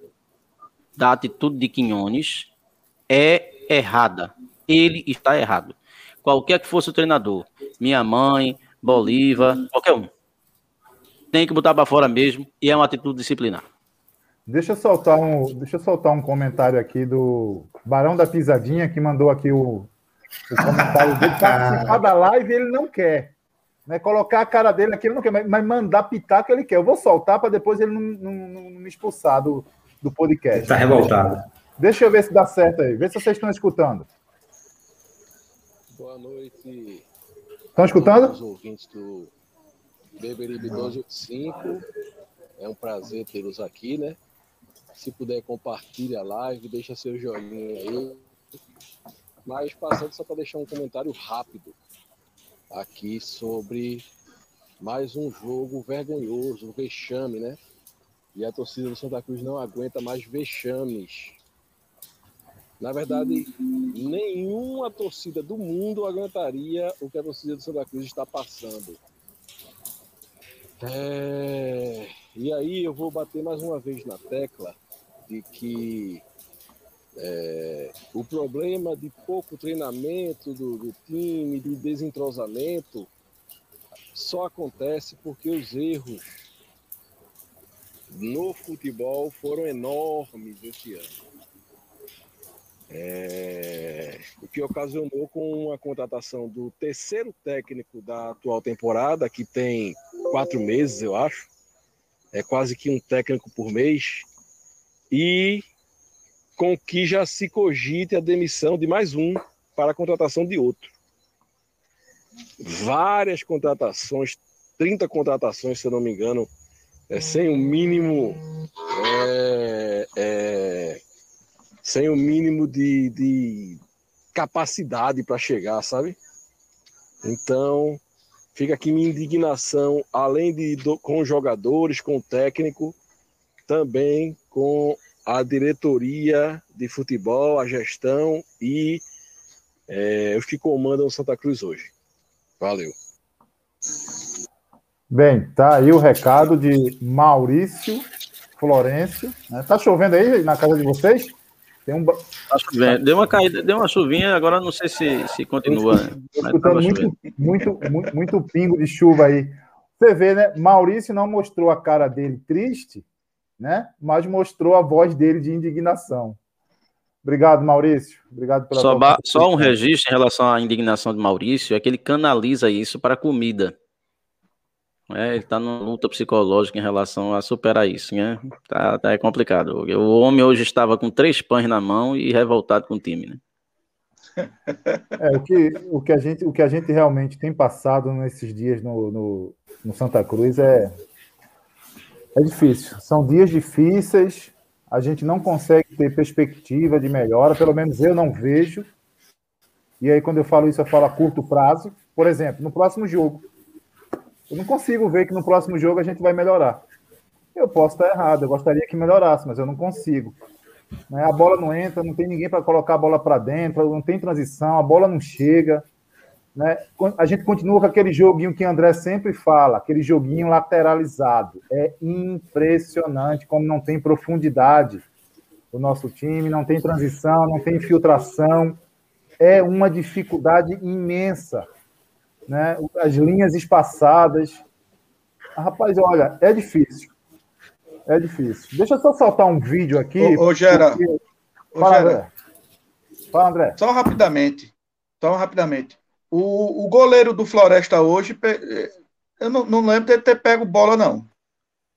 Speaker 4: da atitude de Quinones é errada. Ele está errado. Qualquer que fosse o treinador, minha mãe, Bolívar, qualquer um. Tem que botar para fora mesmo e é uma atitude disciplinar.
Speaker 2: Deixa eu soltar um, deixa eu soltar um comentário aqui do Barão da Pisadinha que mandou aqui o, o comentário dele participar da live ele não quer. Né, colocar a cara dele aqui, ele não quer, mas mandar pitaco ele quer. Eu vou soltar para depois ele não, não, não, me expulsar do, do podcast.
Speaker 5: Está revoltado. Deixa,
Speaker 2: deixa eu ver se dá certo aí. Vê se vocês estão escutando.
Speaker 6: Boa noite,
Speaker 2: Estão escutando?
Speaker 7: Os ouvintes do Beberibe 1285. É um prazer tê-los aqui, né? Se puder, compartilhe a live, deixa seu joinha aí. Mas passando só para deixar um comentário rápido aqui sobre mais um jogo vergonhoso, um vexame, né? E a torcida do Santa Cruz não aguenta mais vexames. Na verdade, nenhuma torcida do mundo aguentaria o que a torcida do Santa Cruz está passando. É... E aí eu vou bater mais uma vez na tecla de que é, o problema de pouco treinamento do, do, time, de desentrosamento, só acontece porque os erros no futebol foram enormes esse ano. É, o que ocasionou com a contratação do terceiro técnico da atual temporada, que tem quatro meses, eu acho, é quase que um técnico por mês, e com que já se cogite a demissão de mais um para a contratação de outro. Várias contratações, 30 contratações, se eu não me engano, é, sem o mínimo. É, é, sem o mínimo de, de capacidade para chegar, sabe? Então, fica aqui minha indignação, além de do, com jogadores, com o técnico, também com a diretoria de futebol, a gestão e é, os que comandam Santa Cruz hoje. Valeu.
Speaker 2: Bem, tá aí o recado de Maurício Florencio. Né? Tá chovendo aí na casa de vocês?
Speaker 4: Tem um... Deu uma caída, deu uma chuvinha, agora não sei se, se continua.
Speaker 2: Estou escutando muito, muito, muito, muito pingo de chuva aí. Você vê, né? Maurício não mostrou a cara dele triste, né? Mas mostrou a voz dele de indignação. Obrigado, Maurício. Obrigado pela
Speaker 4: só, só um registro em relação à indignação de Maurício é que ele canaliza isso para a comida. É, ele está numa luta psicológica em relação a superar isso, né? Tá, tá é complicado. O homem hoje estava com três pães na mão e revoltado com o time, né?
Speaker 2: É, o, que, o, que a gente, o que a gente realmente tem passado nesses dias no, no, no Santa Cruz é, é difícil. São dias difíceis, a gente não consegue ter perspectiva de melhora, pelo menos eu não vejo. E aí, quando eu falo isso, eu falo a curto prazo. Por exemplo, no próximo jogo. Eu não consigo ver que no próximo jogo a gente vai melhorar. Eu posso estar errado, eu gostaria que melhorasse, mas eu não consigo. Né? A bola não entra, não tem ninguém para colocar a bola para dentro, não tem transição, a bola não chega. Né? A gente continua com aquele joguinho que o André sempre fala, aquele joguinho lateralizado. É impressionante como não tem profundidade o nosso time, não tem transição, não tem infiltração. É uma dificuldade imensa. Né? As linhas espaçadas. Rapaz, olha, é difícil. É difícil. Deixa eu só soltar um vídeo aqui.
Speaker 3: Ô, ô Gera. Porque...
Speaker 2: Fala, André. Fala, André.
Speaker 3: Só rapidamente. Só rapidamente. O, o goleiro do Floresta hoje, eu não, não lembro de ter pego bola, não.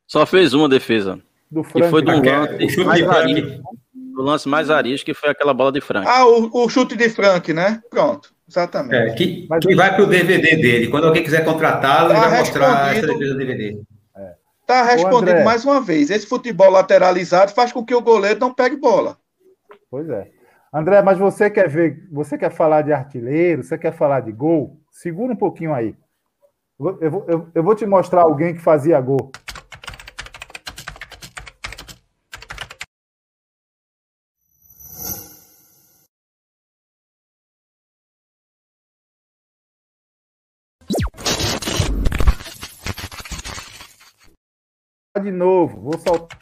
Speaker 4: Só fez uma defesa. Do Frank. E foi do lance, mais arisco, do lance mais arisco, que foi aquela bola de Frank.
Speaker 3: Ah, o, o chute de Frank, né? Pronto. Exatamente. É,
Speaker 5: que, que vai para o DVD dele. Quando alguém quiser contratá-lo, tá ele vai mostrar essa defesa do DVD.
Speaker 3: Está respondido mais uma vez. Esse futebol lateralizado faz com que o goleiro não pegue bola.
Speaker 2: Pois é. André, mas você quer ver, você quer falar de artilheiro, você quer falar de gol? Segura um pouquinho aí. Eu vou, eu, eu vou te mostrar alguém que fazia gol. De novo, vou soltar.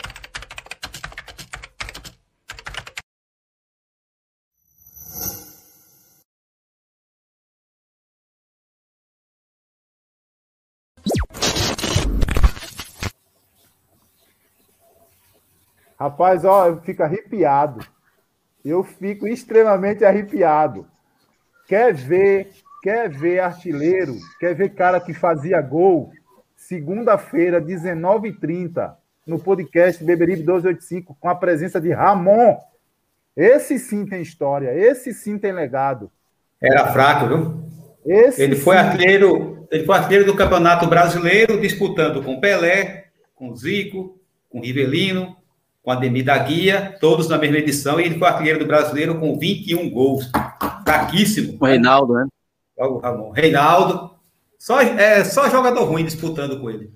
Speaker 2: Rapaz, ó, eu fico arrepiado. Eu fico extremamente arrepiado. Quer ver, quer ver artilheiro, quer ver cara que fazia gol. Segunda-feira, 19h30, no podcast Beberibe 1285, com a presença de Ramon. Esse sim tem história, esse sim tem legado.
Speaker 5: Era fraco, viu? Esse ele foi artilheiro, ele foi artilheiro do Campeonato Brasileiro, disputando com Pelé, com Zico, com Rivelino, com Ademir da Guia, todos na mesma edição, e ele foi artilheiro do Brasileiro com 21 gols. Fraquíssimo.
Speaker 4: O Reinaldo, né?
Speaker 5: O Ramon. Reinaldo. Só, é, só jogador ruim disputando com ele.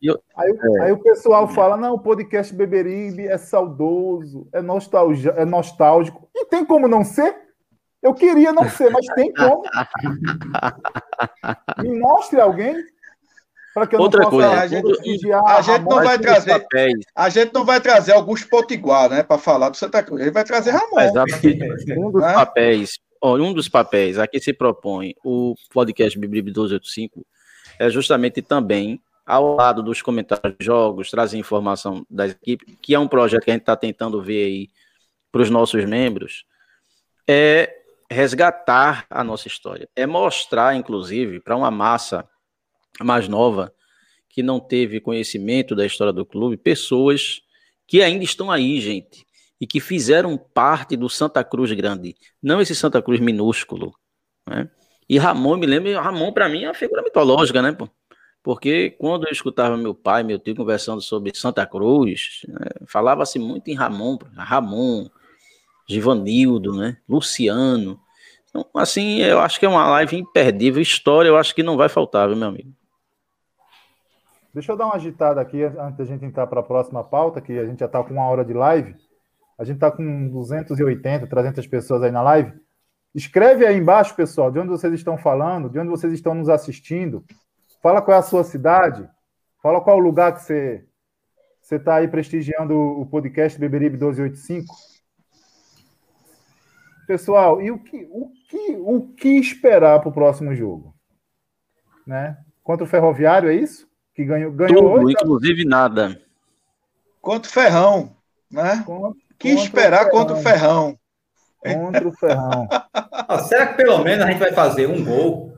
Speaker 2: Eu, aí, é. aí, o pessoal fala: não, o podcast Beberibe é saudoso, é, nostalgia, é nostálgico. E tem como não ser? Eu queria não ser, mas tem como. Me mostre alguém.
Speaker 3: Para que eu Outra não coisa, a gente, a gente não vai trazer. Papéis. A gente não vai trazer Augusto Potiguar, né? Para falar do Santa Cruz. Ele vai trazer Ramon.
Speaker 4: Exatamente. um dos né? Papéis, um dos papéis a que se propõe o podcast Bibrib 1285 é justamente também ao lado dos comentários de jogos, trazer informação das equipes, que é um projeto que a gente está tentando ver aí para os nossos membros, é resgatar a nossa história. É mostrar, inclusive, para uma massa mais nova, que não teve conhecimento da história do clube, pessoas que ainda estão aí, gente, e que fizeram parte do Santa Cruz grande, não esse Santa Cruz minúsculo, né? E Ramon, me lembro, Ramon para mim é uma figura mitológica, né? Porque quando eu escutava meu pai, meu tio conversando sobre Santa Cruz, né, falava-se muito em Ramon, Ramon, Givanildo, né, Luciano. Então, assim, eu acho que é uma live imperdível. História, eu acho que não vai faltar, viu, meu amigo?
Speaker 2: Deixa eu dar uma agitada aqui antes da gente entrar para a próxima pauta, que a gente já está com uma hora de live. A gente está com 280, 300 pessoas aí na live. Escreve aí embaixo, pessoal, de onde vocês estão falando, de onde vocês estão nos assistindo. Fala qual é a sua cidade. Fala qual é o lugar que você você está aí prestigiando o podcast Beberibe 1285. Pessoal, e o que, o que, o que esperar para o próximo jogo? Né? Contra o Ferroviário, é isso? Que ganhou, ganhou
Speaker 4: Tudo, hoje, inclusive nada.
Speaker 3: Contra o Ferrão, né? Contra, que contra esperar o contra o Ferrão?
Speaker 2: Contra o Ferrão.
Speaker 5: ah, será que pelo menos a gente vai fazer um gol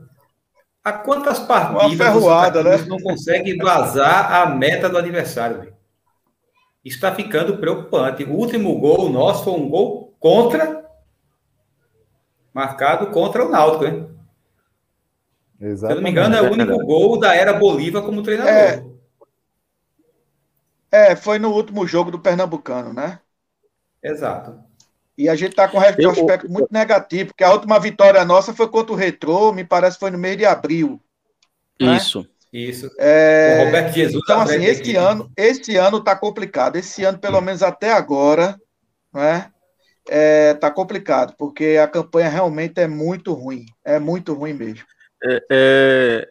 Speaker 5: Há quantas partidas
Speaker 3: ferroada, né?
Speaker 5: não consegue vazar a meta do adversário? Isso está ficando preocupante. O último gol nosso foi um gol contra, marcado contra o Náutico, hein? Exatamente. Se eu não me engano, é o único gol da era Bolívar como treinador.
Speaker 3: É, é foi no último jogo do Pernambucano, né?
Speaker 5: Exato.
Speaker 3: E a gente está com um retrospecto muito negativo, porque a última vitória nossa foi contra o Retrô, me parece que foi no mês de abril.
Speaker 4: Né? Isso.
Speaker 5: Né? Isso.
Speaker 3: É... O Roberto Jesus. Então, assim, esse ano, esse ano está complicado. Esse ano, pelo menos até agora, né? É, tá complicado, porque a campanha realmente é muito ruim. É muito ruim mesmo.
Speaker 4: É, é,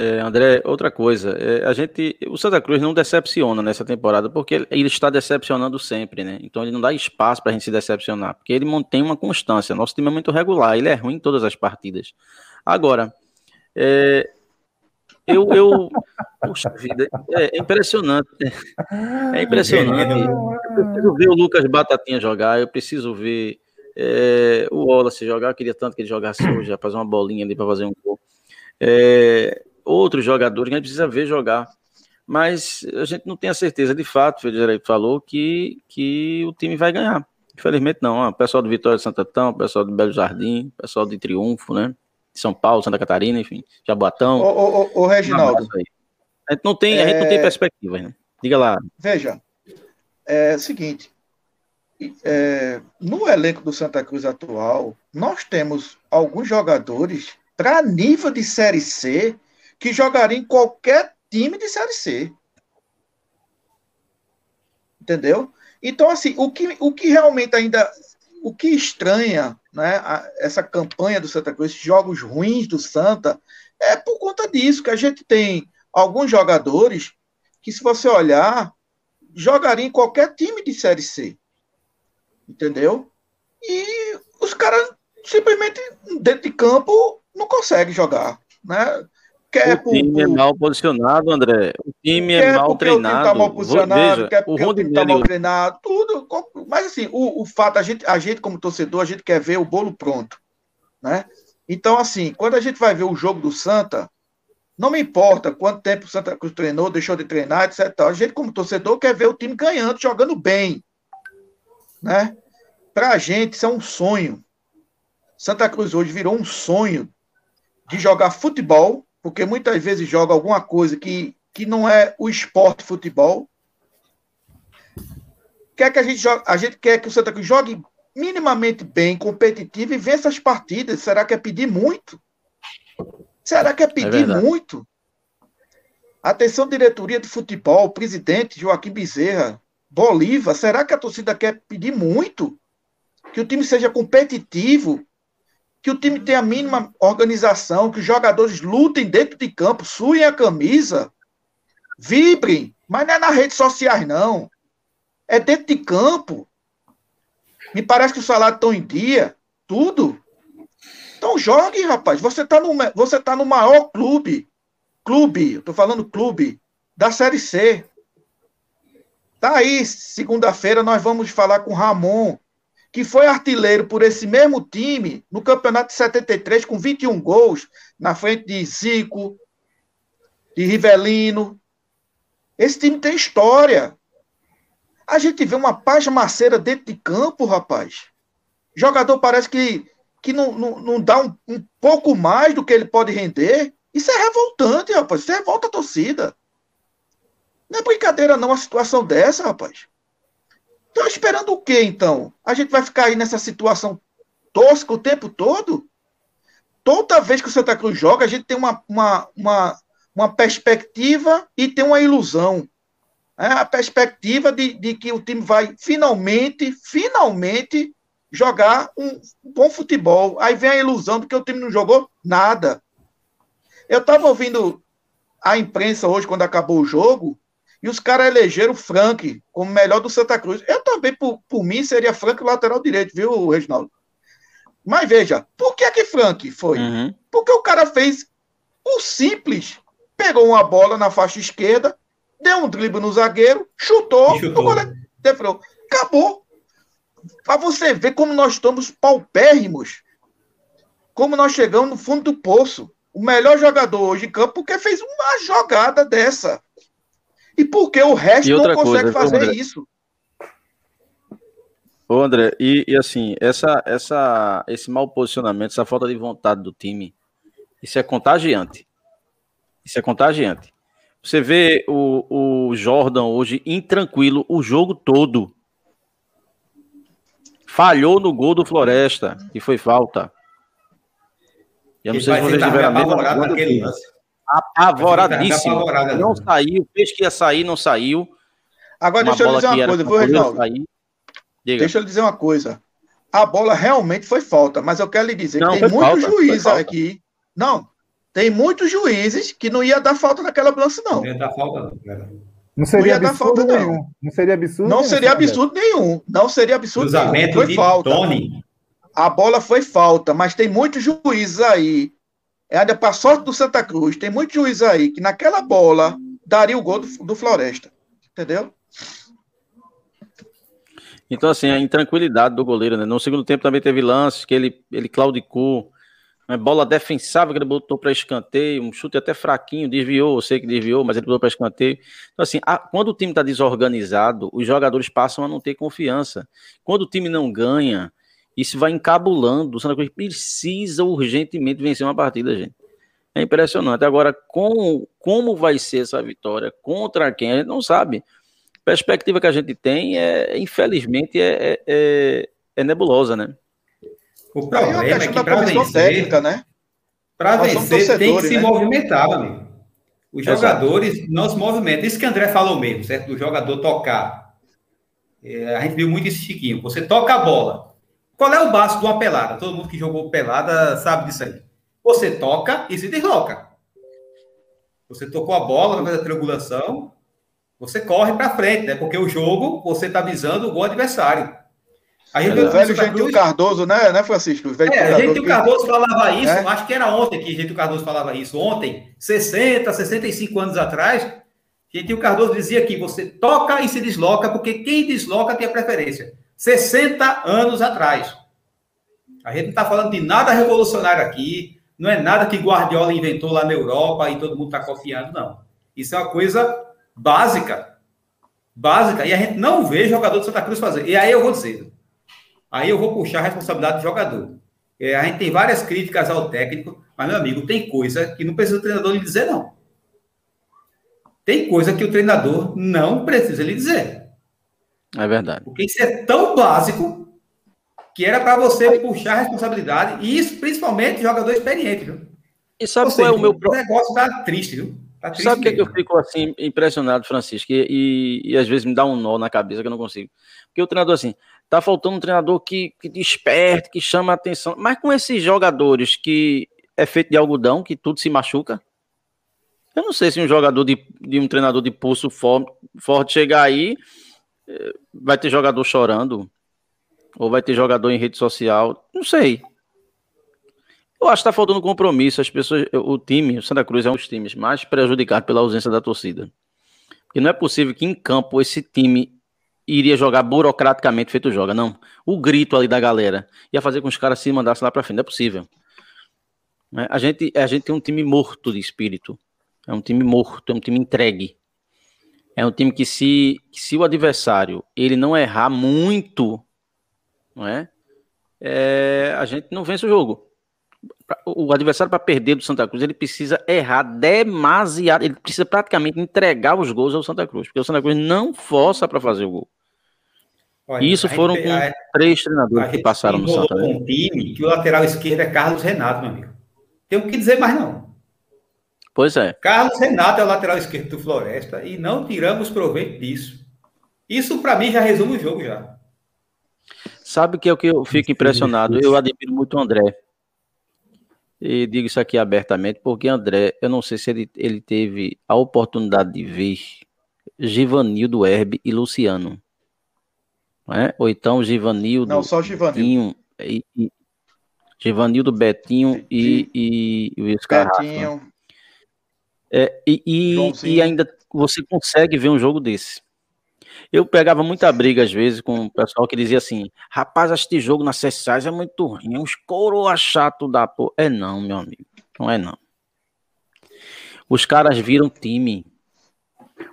Speaker 4: é, André, outra coisa, é, a gente, o Santa Cruz não decepciona nessa temporada porque ele está decepcionando sempre, né? Então ele não dá espaço para a gente se decepcionar, porque ele mantém uma constância. Nosso time é muito regular, ele é ruim em todas as partidas. Agora, é, eu, eu, puxa vida, é, é impressionante, é impressionante. Eu preciso ver o Lucas Batatinha jogar, eu preciso ver é, o Wallace jogar. Eu queria tanto que ele jogasse hoje, fazer uma bolinha ali para fazer um gol. É, outros jogadores que a gente precisa ver jogar. Mas a gente não tem a certeza, de fato, o Federico falou, que, que o time vai ganhar. Infelizmente não. O pessoal do Vitória de Santo Antão, o pessoal do Belo Jardim, o pessoal de Triunfo, né? De São Paulo, Santa Catarina, enfim, Jaboatão.
Speaker 3: Ô, ô, ô Reginaldo.
Speaker 4: A gente não tem, é... a gente não tem perspectiva, né? Diga lá.
Speaker 3: Veja, é o seguinte, é, no elenco do Santa Cruz atual, nós temos alguns jogadores para nível de Série C que jogaria em qualquer time de Série C. Entendeu? Então, assim, o que, o que realmente ainda. O que estranha né, a, essa campanha do Santa Cruz, esses jogos ruins do Santa, é por conta disso, que a gente tem alguns jogadores que, se você olhar, jogariam em qualquer time de Série C. Entendeu? E os caras simplesmente, dentro de campo, não conseguem jogar. Né?
Speaker 4: Quer o time por, é mal posicionado, André. O time é mal treinado. O time tá mal
Speaker 3: posicionado, Veja, quer porque o, o time está mal treinado, tudo. Mas assim, o, o fato, a gente, a gente, como torcedor, a gente quer ver o bolo pronto. Né? Então, assim, quando a gente vai ver o jogo do Santa, não me importa quanto tempo o Santa Cruz treinou, deixou de treinar, etc. A gente, como torcedor, quer ver o time ganhando, jogando bem. Né? Para a gente, isso é um sonho. Santa Cruz hoje virou um sonho de jogar futebol, porque muitas vezes joga alguma coisa que, que não é o esporte futebol. Quer que a gente jogue, a gente quer que o Santa Cruz jogue minimamente bem, competitivo e vença as partidas. Será que é pedir muito? Será que é pedir é muito? Atenção, diretoria de futebol, presidente Joaquim Bezerra, Bolívar, será que a torcida quer pedir muito? Que o time seja competitivo, que o time tenha a mínima organização, que os jogadores lutem dentro de campo, suem a camisa, vibrem, mas não é nas redes sociais, não. É dentro de campo. Me parece que o salário está em dia, tudo. Então jogue, rapaz. Você está no, você tá no maior clube clube, eu tô falando clube, da Série C. Tá aí, segunda-feira nós vamos falar com Ramon, que foi artilheiro por esse mesmo time no campeonato de 73, com 21 gols, na frente de Zico, de Rivelino. Esse time tem história. A gente vê uma pasmaceira dentro de campo, rapaz. Jogador parece que, que não, não, não dá um, um pouco mais do que ele pode render. Isso é revoltante, rapaz. Isso revolta a torcida. Não é brincadeira, não, uma situação dessa, rapaz. Estão esperando o quê, então? A gente vai ficar aí nessa situação tosca o tempo todo? Toda vez que o Santa Cruz joga, a gente tem uma, uma, uma, uma perspectiva e tem uma ilusão. É a perspectiva de, de que o time vai finalmente, finalmente jogar um bom futebol. Aí vem a ilusão de que o time não jogou nada. Eu estava ouvindo a imprensa hoje, quando acabou o jogo, e os caras elegeram o Frank como melhor do Santa Cruz. Eu também, por, por mim, seria Frank lateral direito, viu, Reginaldo? Mas veja, por que que Frank foi? Uhum. Porque o cara fez o simples. Pegou uma bola na faixa esquerda, deu um drible no zagueiro, chutou, chutou. Bola, defrou. Acabou. Para você ver como nós estamos paupérrimos. Como nós chegamos no fundo do poço o melhor jogador hoje em campo porque fez uma jogada dessa. E porque o resto não consegue coisa, fazer André, isso.
Speaker 4: Ô André, e, e, assim, essa, essa, esse mau posicionamento, essa falta de vontade do time, isso é contagiante. Isso é contagiante. Você vê o, o Jordan hoje intranquilo o jogo todo. Falhou no gol do Floresta, que foi falta. Eu não sei se vocês tiveram a mesma naquele lance. Apavoradíssimo. Não saiu, fez que ia sair, não saiu.
Speaker 3: Agora, deixa eu dizer uma coisa, viu, Reginaldo? Deixa eu dizer uma coisa. A bola realmente foi falta, mas eu quero lhe dizer não, que tem muitos juízes aqui. Não, tem muitos juízes que não ia dar falta naquela lance, não. Não ia dar falta, não, cara.
Speaker 2: Não seria não absurdo nenhum. Não. não seria absurdo
Speaker 3: Não nenhum, seria absurdo nenhum. Não seria absurdo nenhum. Foi falta. Tony a bola foi falta, mas tem muitos juízes aí. É ainda para sorte do Santa Cruz, tem muitos juízes aí que naquela bola daria o gol do, do Floresta. Entendeu?
Speaker 4: Então, assim, a intranquilidade do goleiro, né? No segundo tempo também teve lances que ele, ele claudicou. Uma bola defensável que ele botou para escanteio, um chute até fraquinho, desviou, eu sei que desviou, mas ele botou para escanteio. Então, assim, a, quando o time está desorganizado, os jogadores passam a não ter confiança. Quando o time não ganha, isso vai encabulando. O Santa Cruz precisa urgentemente vencer uma partida, gente. É impressionante. Agora, com, como vai ser essa vitória? Contra quem? A gente não sabe. A perspectiva que a gente tem é, infelizmente, é, é, é, é nebulosa, né?
Speaker 5: O problema é, é que para vencer, técnica, né? Para vencer tem que se né? movimentar, amigo. Os Exato. jogadores não se movimentam. Isso que o André falou mesmo, certo? Do jogador tocar. É, a gente viu muito esse Chiquinho. Você toca a bola, qual é o básico de uma pelada? Todo mundo que jogou pelada sabe disso aí. Você toca e se desloca. Você tocou a bola, vai fazer a triangulação, você corre para frente, né? Porque o jogo, você está visando o gol adversário.
Speaker 3: Aí é, o velho Gentil Cruz... Cardoso, né, né Francisco?
Speaker 5: velho é, Gentil Cardoso falava isso, é? acho que era ontem que Gentil Cardoso falava isso. Ontem, 60, 65 anos atrás, Gentil Cardoso dizia que você toca e se desloca, porque quem desloca tem a preferência. 60 anos atrás. A gente não está falando de nada revolucionário aqui, não é nada que Guardiola inventou lá na Europa e todo mundo está copiando, não. Isso é uma coisa básica. Básica. E a gente não vê jogador de Santa Cruz fazer. E aí eu vou dizer. Aí eu vou puxar a responsabilidade do jogador. É, a gente tem várias críticas ao técnico, mas, meu amigo, tem coisa que não precisa o treinador lhe dizer, não. Tem coisa que o treinador não precisa lhe dizer.
Speaker 4: É verdade.
Speaker 5: Porque isso é tão básico que era para você puxar a responsabilidade, e isso principalmente jogador experiente, viu?
Speaker 4: E sabe qual é o meu
Speaker 5: O negócio tá triste, viu? Tá triste
Speaker 4: sabe o que, é que eu fico assim impressionado, Francisco? E, e, e, às vezes me dá um nó na cabeça que eu não consigo. Porque o treinador, assim, tá faltando um treinador que, que desperte, que chama a atenção. Mas com esses jogadores que é feito de algodão, que tudo se machuca. Eu não sei se um jogador de, de um treinador de pulso forte, forte chegar aí, vai ter jogador chorando, ou vai ter jogador em rede social. Não sei. Eu acho que está faltando compromisso. As pessoas, o time, o Santa Cruz é um dos times mais prejudicados pela ausência da torcida. Porque não é possível que em campo esse time iria jogar burocraticamente feito joga. Não. O grito ali da galera ia fazer com que os caras se mandassem lá para frente. Não é possível. Né? A gente, a gente tem um time morto de espírito. É um time morto, é um time entregue. É um time que se, que se o adversário ele não errar muito, não é? é a gente não vence o jogo o adversário para perder do Santa Cruz, ele precisa errar demasiado, ele precisa praticamente entregar os gols ao Santa Cruz, porque o Santa Cruz não força para fazer o gol. Olha, Isso foram com a, três treinadores que passaram no Santa Cruz.
Speaker 5: um time que o lateral esquerdo é Carlos Renato, meu amigo. Tem o que dizer mais não.
Speaker 4: Pois é.
Speaker 5: Carlos Renato é o lateral esquerdo do Floresta e não tiramos proveito disso. Isso para mim já resume o jogo já.
Speaker 4: Sabe que é o que eu fico impressionado? Eu admiro muito o André. E digo isso aqui abertamente porque André, eu não sei se ele, ele teve a oportunidade de ver Givanildo Herbe e Luciano. Não é? Ou então Givanildo.
Speaker 3: Não, só Givanildo.
Speaker 4: E, e, Givanildo, Betinho e, e, e Betinho. É, e, e, e ainda você consegue ver um jogo desse. Eu pegava muita briga, às vezes, com o pessoal que dizia assim: rapaz, este jogo na CSAs é muito ruim, é uns coroa chato da porra. É não, meu amigo. Não é não. Os caras viram time.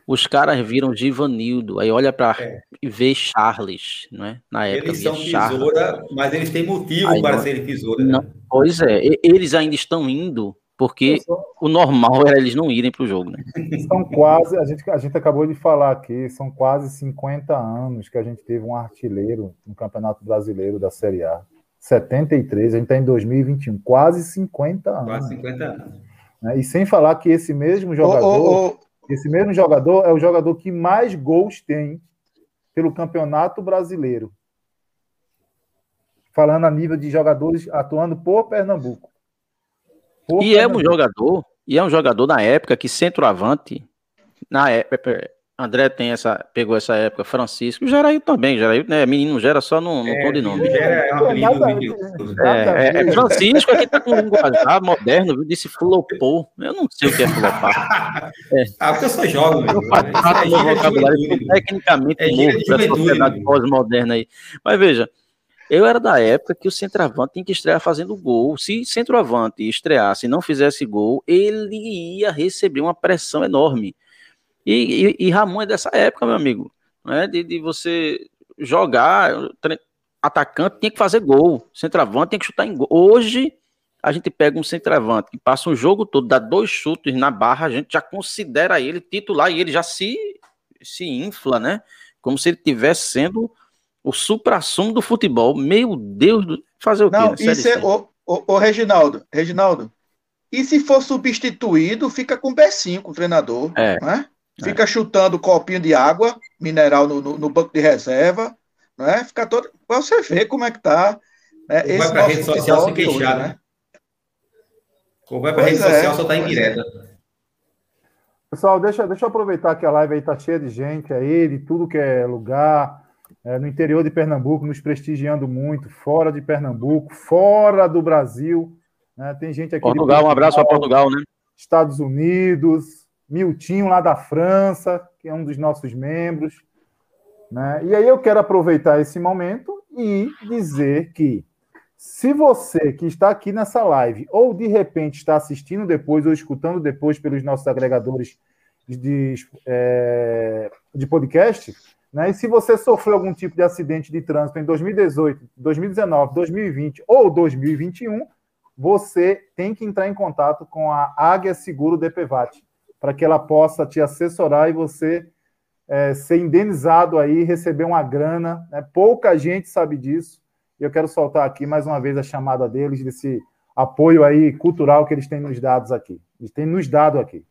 Speaker 4: Os caras viram Givanildo. Aí olha para é. e vê Charles, não é? Na época.
Speaker 5: Eles são tesoura, mas eles têm motivo Aí, para serem tesoura. Né?
Speaker 4: Pois é, eles ainda estão indo porque sou... o normal era eles não irem para o jogo, né?
Speaker 2: São quase, a gente, a gente acabou de falar aqui, são quase 50 anos que a gente teve um artilheiro no Campeonato Brasileiro da Série A. 73, a gente está em 2021, quase 50 anos.
Speaker 5: Quase 50 anos.
Speaker 2: Né? E sem falar que esse mesmo jogador, oh, oh, oh. esse mesmo jogador é o jogador que mais gols tem pelo Campeonato Brasileiro. Falando a nível de jogadores atuando por Pernambuco.
Speaker 4: E é um jogador, e é um jogador na época que centroavante, na época, André tem essa, pegou essa época, Francisco, o também, Gerail, né, menino gera só no, no é, nome. É, é, é, Francisco aqui tá com um linguajar moderno, viu, disse flopou, eu não sei o que é flopar.
Speaker 5: É. Ah, porque eu sou jovem, meu.
Speaker 4: Eu, vocabulário, tecnicamente é novo sociedade pós-moderna aí. Mas veja, eu era da época que o centroavante tinha que estrear fazendo gol. Se centroavante estreasse e não fizesse gol, ele ia receber uma pressão enorme. E, e, e Ramon é dessa época, meu amigo. Né? De, de você jogar, atacante tinha que fazer gol, centroavante tinha que chutar em gol. Hoje, a gente pega um centroavante que passa um jogo todo, dá dois chutes na barra, a gente já considera ele titular e ele já se, se infla, né? Como se ele estivesse sendo o supra-sumo do futebol. Meu Deus, do... fazer o
Speaker 3: Não, quê? Não, isso é. O, o, o, Reginaldo, Reginaldo. E se for substituído, fica com B5 o treinador. É. Né? Fica é. chutando copinho de água, mineral no, no, no banco de reserva. Né? Fica todo. Pra você ver como é que tá. Né?
Speaker 5: Esse vai para rede social se queixar, né? Ou vai para rede é, social só tá em direta.
Speaker 2: Pessoal, deixa, deixa eu aproveitar que a live aí tá cheia de gente aí, de tudo que é lugar é, no interior de Pernambuco, nos prestigiando muito, fora de Pernambuco, fora do Brasil. Né? Tem gente aqui.
Speaker 4: Portugal, um abraço para Portugal, né?
Speaker 2: Estados Unidos, Miltinho lá da França, que é um dos nossos membros. Né? E aí eu quero aproveitar esse momento e dizer que se você que está aqui nessa live, ou de repente está assistindo depois ou escutando depois pelos nossos agregadores de, é, de podcast, Né? E se você sofreu algum tipo de acidente de trânsito em 2018, 2019, 2020 ou 2021, você tem que entrar em contato com a Águia Seguro DPVAT, para que ela possa te assessorar e você é, ser indenizado aí, receber uma grana. Né? Pouca gente sabe disso. E eu quero soltar aqui mais uma vez a chamada deles, desse apoio aí cultural que eles têm nos dados aqui. Eles têm nos dado aqui.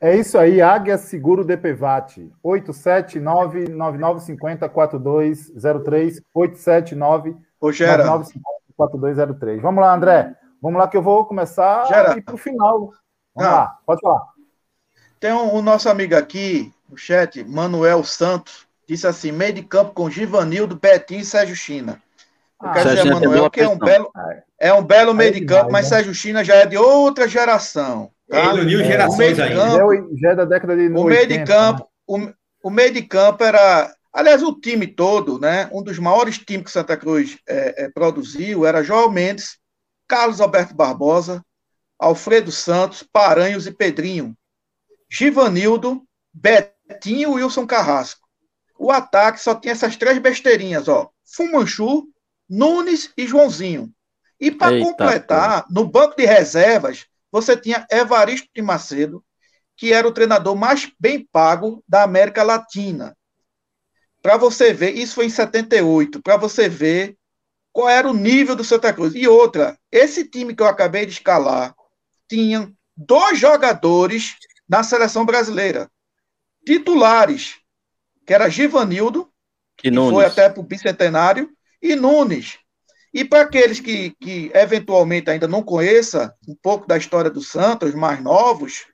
Speaker 2: É isso aí, Águia Seguro DPVAT, 879-9950-4203, 879-9950-4203. Vamos lá, André. Vamos lá que eu vou começar
Speaker 3: Gera.
Speaker 2: ir para o final. Vamos
Speaker 3: Não.
Speaker 2: lá, pode falar.
Speaker 3: Tem um, um nosso amigo aqui no chat, Manuel Santos, disse assim: meio de campo com Givanildo, Betinho e Sérgio China. Eu
Speaker 2: Ah,
Speaker 3: quero dizer, Manuel, que é um belo, é um belo meio de
Speaker 2: demais,
Speaker 3: campo, mas
Speaker 2: né?
Speaker 3: Sérgio China já é de outra geração. Tá?
Speaker 5: Ele uniu
Speaker 2: É,
Speaker 5: gerações
Speaker 3: o meio de
Speaker 5: ainda.
Speaker 3: campo-
Speaker 2: Já é da década de
Speaker 3: O meio de
Speaker 2: 80,
Speaker 3: campo,
Speaker 2: né?
Speaker 3: o, o meio de campo era. Aliás, o time todo, né? Um dos maiores times que Santa Cruz é, é, produziu era João Mendes, Carlos Alberto Barbosa, Alfredo Santos, Paranhos e Pedrinho. Givanildo, Betinho e Wilson Carrasco. O ataque só tinha essas três besteirinhas, ó. Fumanchu, Nunes e Joãozinho. E para completar, no banco de reservas, você tinha Evaristo de Macedo, que era o treinador mais bem pago da América Latina. Para você ver, isso foi em 78, para você ver qual era o nível do Santa Cruz. E outra, esse time que eu acabei de escalar tinha dois jogadores na seleção brasileira, titulares, que era Givanildo, que
Speaker 4: Nunes.
Speaker 3: foi até para o bicentenário, e Nunes. E para aqueles que, que eventualmente ainda não conheçam um pouco da história do Santos, mais novos,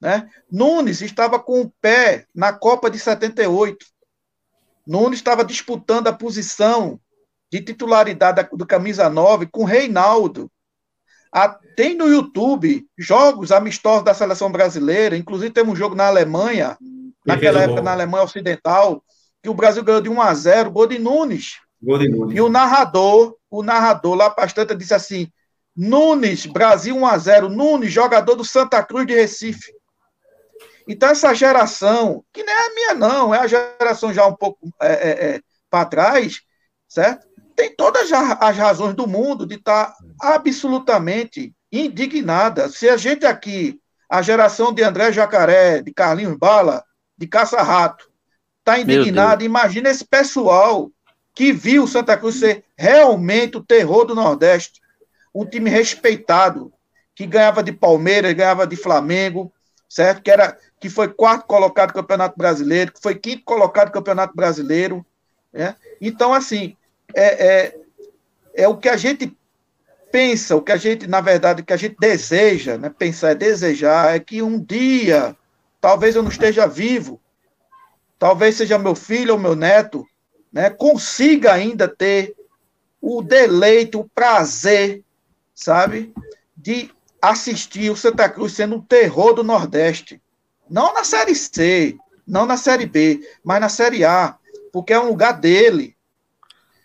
Speaker 3: né? Nunes estava com o pé na Copa de 78. Nunes estava disputando a posição de titularidade da- do camisa 9 com Reinaldo. Ah, tem no YouTube jogos amistosos da seleção brasileira, inclusive temos um jogo na Alemanha, naquela época
Speaker 5: gol.
Speaker 3: na Alemanha Ocidental, que o Brasil ganhou de 1 a 0, gol de Nunes.
Speaker 5: Gol de Nunes.
Speaker 3: E o narrador, o narrador lá bastante disse assim: Nunes, Brasil 1 a 0, Nunes, jogador do Santa Cruz de Recife. Então essa geração, que não é a minha não, é a geração já um pouco para trás, certo? Tem todas as razões do mundo de estar absolutamente indignada. Se a gente aqui, a geração de André Jacaré, de Carlinhos Bala, de Caça-Rato, está indignada, imagina esse pessoal que viu o Santa Cruz ser realmente o terror do Nordeste. Um time respeitado, que ganhava de Palmeiras, ganhava de Flamengo, certo? Que, era, que foi quarto colocado no Campeonato Brasileiro, que foi quinto colocado no Campeonato Brasileiro. Né? Então, assim, é, é, é o que a gente pensa, o que a gente, na verdade, o que a gente deseja, né? pensar é desejar, é que um dia, talvez eu não esteja vivo, talvez seja meu filho ou meu neto, né, consiga ainda ter o deleite, o prazer, sabe, de assistir o Santa Cruz sendo um terror do Nordeste. Não na Série C, não na Série B, mas na Série A, porque é um lugar dele.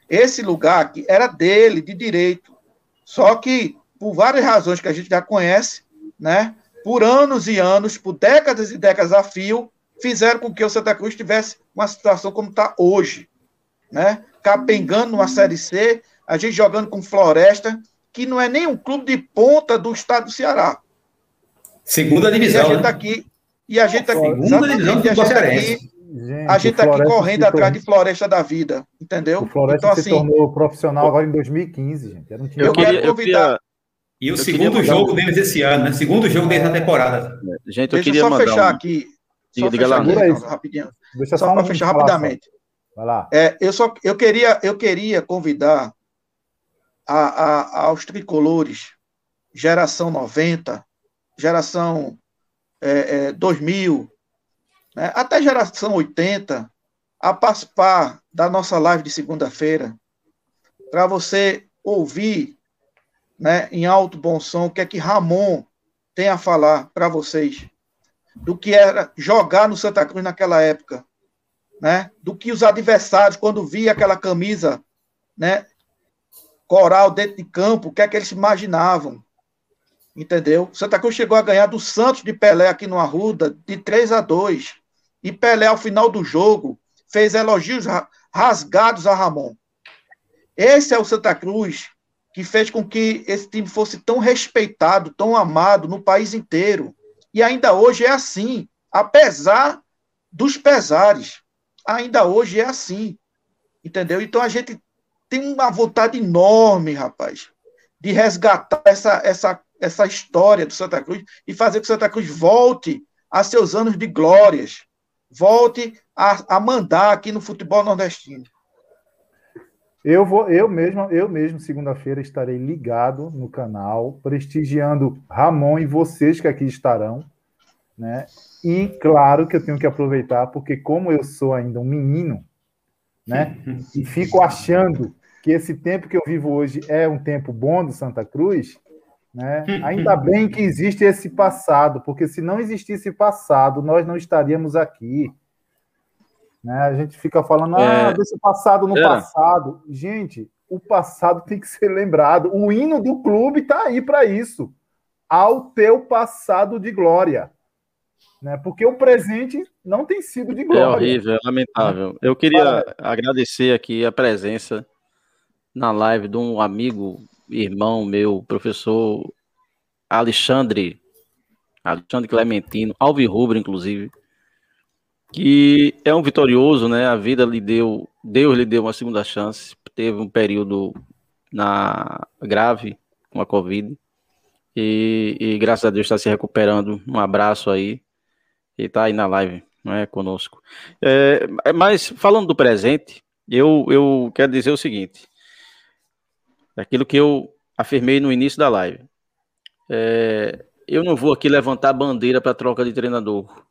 Speaker 3: Esse lugar aqui era dele, de direito. Só que, por várias razões que a gente já conhece, né, por anos e anos, por décadas e décadas a fio, fizeram com que o Santa Cruz tivesse uma situação como está hoje né? Capengando numa Série C, a gente jogando com Floresta, que não é nem um clube de ponta do estado do Ceará.
Speaker 5: Segunda
Speaker 3: E a
Speaker 5: divisão.
Speaker 3: gente
Speaker 5: né?
Speaker 3: tá aqui, e a gente tá aqui,
Speaker 5: Segunda divisão do
Speaker 3: gente tá
Speaker 5: Cearense.
Speaker 3: aqui,
Speaker 2: Gente,
Speaker 3: a gente tá aqui correndo atrás de Floresta da vida, entendeu?
Speaker 2: O Floresta
Speaker 3: Então,
Speaker 2: se
Speaker 3: assim,
Speaker 2: tornou profissional agora em 2015, gente. Era um time
Speaker 3: Eu
Speaker 4: Eu
Speaker 3: quero
Speaker 4: eu
Speaker 3: convidar-
Speaker 4: queria,
Speaker 5: E o
Speaker 4: Eu
Speaker 5: segundo jogo
Speaker 4: um-
Speaker 5: deles esse ano, né? Segundo jogo deles na temporada.
Speaker 4: gente, eu
Speaker 3: deixa eu
Speaker 4: queria
Speaker 3: só
Speaker 4: mandar
Speaker 3: fechar
Speaker 4: um-
Speaker 3: aqui.
Speaker 4: Diga-
Speaker 3: Só
Speaker 4: diga
Speaker 3: fechar
Speaker 4: lá,
Speaker 3: aqui. Renato, rapidinho.
Speaker 2: Deixa
Speaker 3: Só
Speaker 2: só
Speaker 3: para fechar rapidamente.
Speaker 2: Vai lá.
Speaker 3: É, eu só eu queria eu queria convidar a, a- aos tricolores geração 90, geração é, é, 2000, né, até geração 80, a participar da nossa live de segunda-feira, para você ouvir né, em alto bom som, o que é que Ramon tem a falar para vocês do que era jogar no Santa Cruz naquela época, né? Do que os adversários quando via aquela camisa, né, coral dentro de campo, o que é que eles imaginavam? Entendeu? Santa Cruz chegou a ganhar do Santos de Pelé aqui no Arruda de 3 a 2. E Pelé ao final do jogo fez elogios rasgados a Ramon. Esse é o Santa Cruz que fez com que esse time fosse tão respeitado, tão amado no país inteiro. E ainda hoje é assim, apesar dos pesares. Ainda hoje é assim. Entendeu? Então a gente tem uma vontade enorme, rapaz, de resgatar essa, essa, essa história do Santa Cruz e fazer que o Santa Cruz volte a seus anos de glórias, volte a, a mandar aqui no futebol nordestino.
Speaker 2: Eu vou, eu mesmo, eu mesmo, segunda-feira estarei ligado no canal, prestigiando Ramon e vocês que aqui estarão, né? E claro que eu tenho que aproveitar, porque como eu sou ainda um menino, né? E fico achando que esse tempo que eu vivo hoje é um tempo bom do Santa Cruz, né? Ainda bem que existe esse passado, porque se não existisse passado, nós não estaríamos aqui. Né? A gente fica falando, ah, é... desse passado no é. passado. Gente, o passado tem que ser lembrado. O hino do clube está aí para isso. Ao teu passado de glória. Né? Porque o presente não tem sido de glória. É
Speaker 4: horrível, é lamentável. Eu queria agradecer aqui a presença na live de um amigo, irmão meu, professor Alexandre, Alexandre Clementino, Alvirrubro, inclusive que é um vitorioso, né? A vida lhe deu, Deus lhe deu uma segunda chance. Teve um período na grave com a Covid e, e graças a Deus está se recuperando. Um abraço aí e está aí na live, não é conosco. É, mas falando do presente, eu eu quero dizer o seguinte: aquilo que eu afirmei no início da live. É, eu não vou aqui levantar bandeira para troca de treinador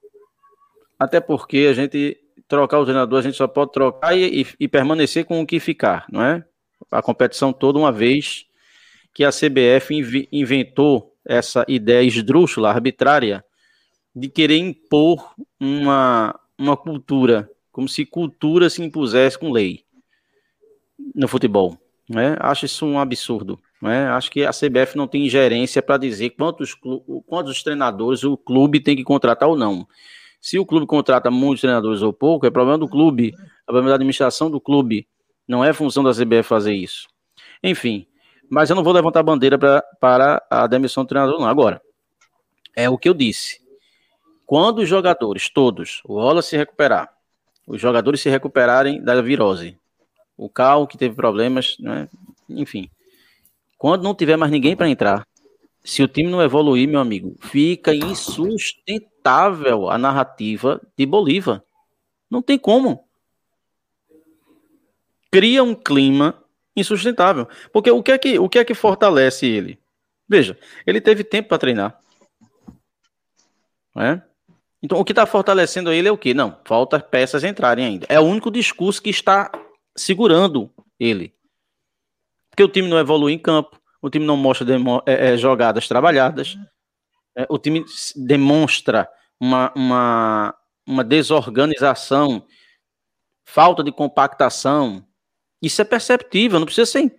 Speaker 4: até porque a gente trocar o treinador, a gente só pode trocar e, e, e permanecer com o que ficar, não é? A competição toda, uma vez que a CBF inv inventou essa ideia esdrúxula, arbitrária, de querer impor uma, uma cultura, como se cultura se impusesse com lei no futebol. Né? Acho isso um absurdo. Né? Acho que a CBF não tem ingerência para dizer quantos, quantos treinadores o clube tem que contratar ou não. Se o clube contrata muitos treinadores ou pouco, é problema do clube, é problema da administração do clube. Não é função da CBF fazer isso. Enfim, mas eu não vou levantar bandeira pra, para a demissão do treinador, não. Agora, é o que eu disse. Quando os jogadores, todos, o Rola se recuperar, os jogadores se recuperarem da virose, o Cal que teve problemas, né? enfim. Quando não tiver mais ninguém para entrar, se o time não evoluir, meu amigo, fica insustentável a narrativa de Bolívar. Não tem como. Cria um clima insustentável. Porque o que é que, o que, é que fortalece ele? Veja, ele teve tempo para treinar. É? Então, o que está fortalecendo ele é o quê? Não, falta peças entrarem ainda. É o único discurso que está segurando ele. Porque o time não evolui em campo, o time não mostra demo, é, é, jogadas trabalhadas, é, o time demonstra uma, uma, uma desorganização, falta de compactação. Isso é perceptível, não precisa ser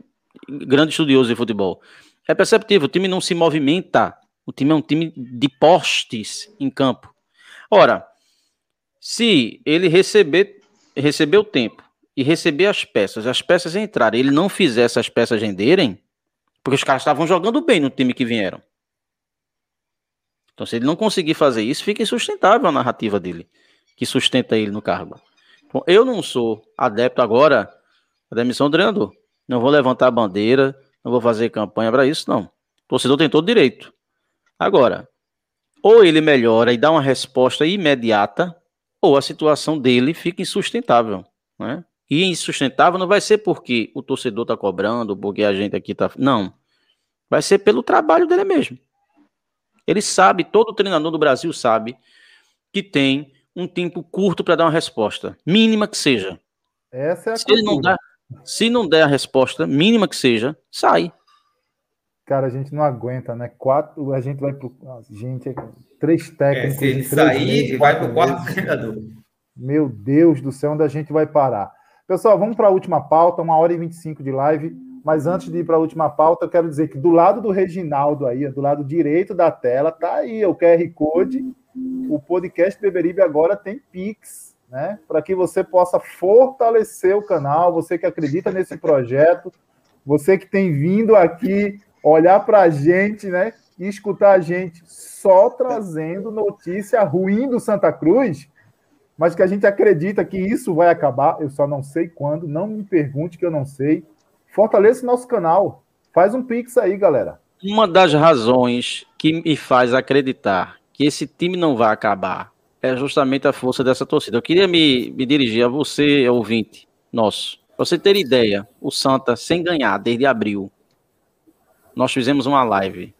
Speaker 4: grande estudioso de futebol. É perceptível, o time não se movimenta, o time é um time de postes em campo. Ora, se ele receber, receber o tempo e receber as peças, as peças entrarem, ele não fizer essas peças renderem, porque os caras estavam jogando bem no time que vieram. Então, se ele não conseguir fazer isso, fica insustentável a narrativa dele, que sustenta ele no cargo. Eu não sou adepto agora da demissão do treinador. Não vou levantar a bandeira, não vou fazer campanha para isso, não. O torcedor tem todo direito. Agora, ou ele melhora e dá uma resposta imediata, ou a situação dele fica insustentável. Né? E insustentável não vai ser porque o torcedor está cobrando, porque a gente aqui está. Não. Vai ser pelo trabalho dele mesmo. Ele sabe, todo treinador do Brasil sabe, que tem um tempo curto para dar uma resposta, mínima que seja.
Speaker 2: Essa é a
Speaker 4: se, ele não dá, se não der a resposta, mínima que seja, sai.
Speaker 2: Cara, a gente não aguenta, né? Quatro, a gente vai pro. Gente, três técnicos.
Speaker 5: É, se ele sair, meses, vai pro quarto treinador.
Speaker 2: Meu Deus do céu, onde a gente vai parar? Pessoal, vamos para a última pauta, uma hora e 25 de live. Mas antes de ir para a última pauta, eu quero dizer que do lado do Reginaldo aí, do lado direito da tela, tá aí o QR Code. O podcast Beberibe agora tem Pix, né? Para que você possa fortalecer o canal, você que acredita nesse projeto, você que tem vindo aqui olhar para a gente, né? E escutar a gente só trazendo notícia ruim do Santa Cruz, mas que a gente acredita que isso vai acabar. Eu só não sei quando, não me pergunte que eu não sei. Fortaleça nosso canal. Faz um pix aí, galera.
Speaker 4: Uma das razões que me faz acreditar que esse time não vai acabar é justamente a força dessa torcida. Eu queria me, me dirigir a você, ouvinte nosso. Pra você ter ideia, o Santa, sem ganhar desde abril, nós fizemos uma live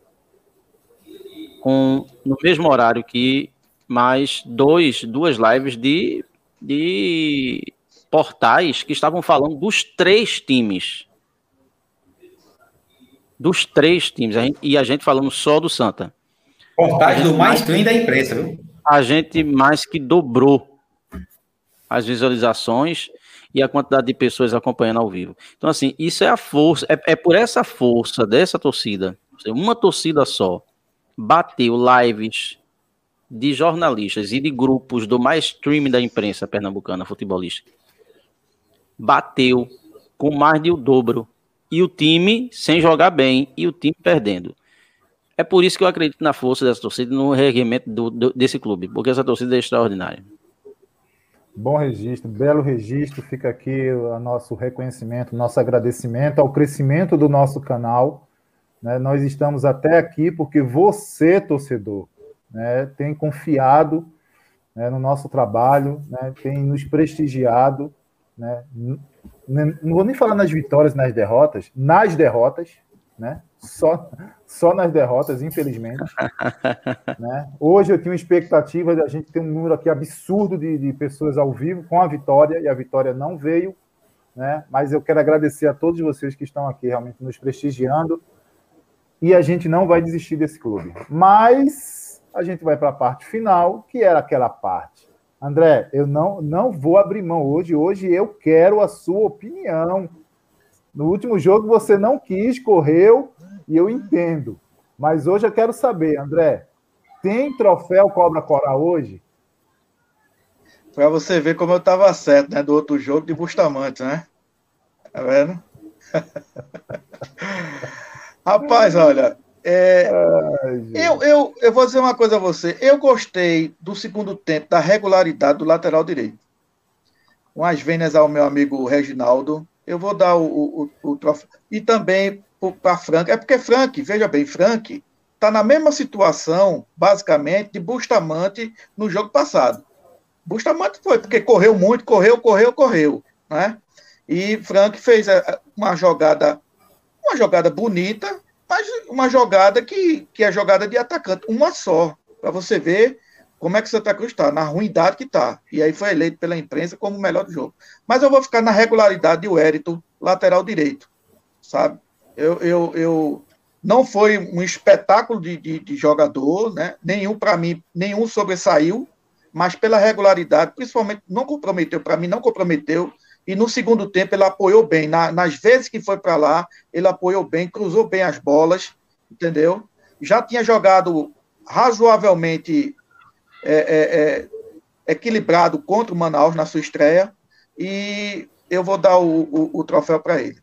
Speaker 4: com no mesmo horário que mais dois, duas lives de, de portais que estavam falando dos três times dos três times. A gente, e a gente falando só do Santa.
Speaker 5: Portais do mais stream da imprensa, viu?
Speaker 4: A gente mais que dobrou as visualizações e a quantidade de pessoas acompanhando ao vivo. Então, assim, isso é a força, é, é por essa força dessa torcida, uma torcida só, bateu lives de jornalistas e de grupos do mais stream da imprensa pernambucana futebolística. Bateu com mais de o dobro e o time sem jogar bem e o time perdendo. É por isso que eu acredito na força dessa torcida e no do, desse clube, porque essa torcida é extraordinária.
Speaker 2: Bom registro, belo registro. Fica aqui o nosso reconhecimento, nosso agradecimento ao crescimento do nosso canal. Né? Nós estamos até aqui porque você, torcedor, né, tem confiado né, no nosso trabalho, né, tem nos prestigiado. Né? não vou nem falar nas vitórias, nas derrotas, nas derrotas, né? Só, só nas derrotas, infelizmente. né? Hoje eu tinha uma expectativa de a gente ter um número aqui absurdo de, de pessoas ao vivo com a vitória, e a vitória não veio. Né? Mas eu quero agradecer a todos vocês que estão aqui realmente nos prestigiando. E a gente não vai desistir desse clube. Mas a gente vai para a parte final, que era aquela parte André, eu não, não vou abrir mão hoje. Hoje eu quero a sua opinião. No último jogo você não quis, correu, e eu entendo. Mas hoje eu quero saber, André, tem troféu Cobra Coral hoje?
Speaker 3: Para você ver como eu estava certo, né? Do outro jogo de Bustamante, né? Tá vendo? Rapaz, olha, é, Ai, eu, eu, eu vou dizer uma coisa a você. Eu gostei do segundo tempo, da regularidade do lateral direito. Com as vênias ao meu amigo Reginaldo, eu vou dar o, o, o troféu. E também para Frank. É porque Frank, veja bem, Frank está na mesma situação, basicamente, de Bustamante no jogo passado. Bustamante foi, porque correu muito, correu, correu, correu. Né? E Frank fez é, uma jogada, uma jogada bonita, mas uma jogada que, que é jogada de atacante, uma só, para você ver como é que Santa Cruz está, na ruindade que está. E aí foi eleito pela imprensa como o melhor do jogo. Mas eu vou ficar na regularidade de Wellington, lateral direito, sabe? Eu, eu, eu não foi um espetáculo de, de, de jogador, né? Nenhum para mim, nenhum sobressaiu, mas pela regularidade, principalmente não comprometeu, para mim não comprometeu e no segundo tempo ele apoiou bem. Na, nas vezes que foi para lá, ele apoiou bem, cruzou bem as bolas, entendeu? Já tinha jogado razoavelmente é, é, é, equilibrado contra o Manaus na sua estreia e eu vou dar o, o, o troféu para ele.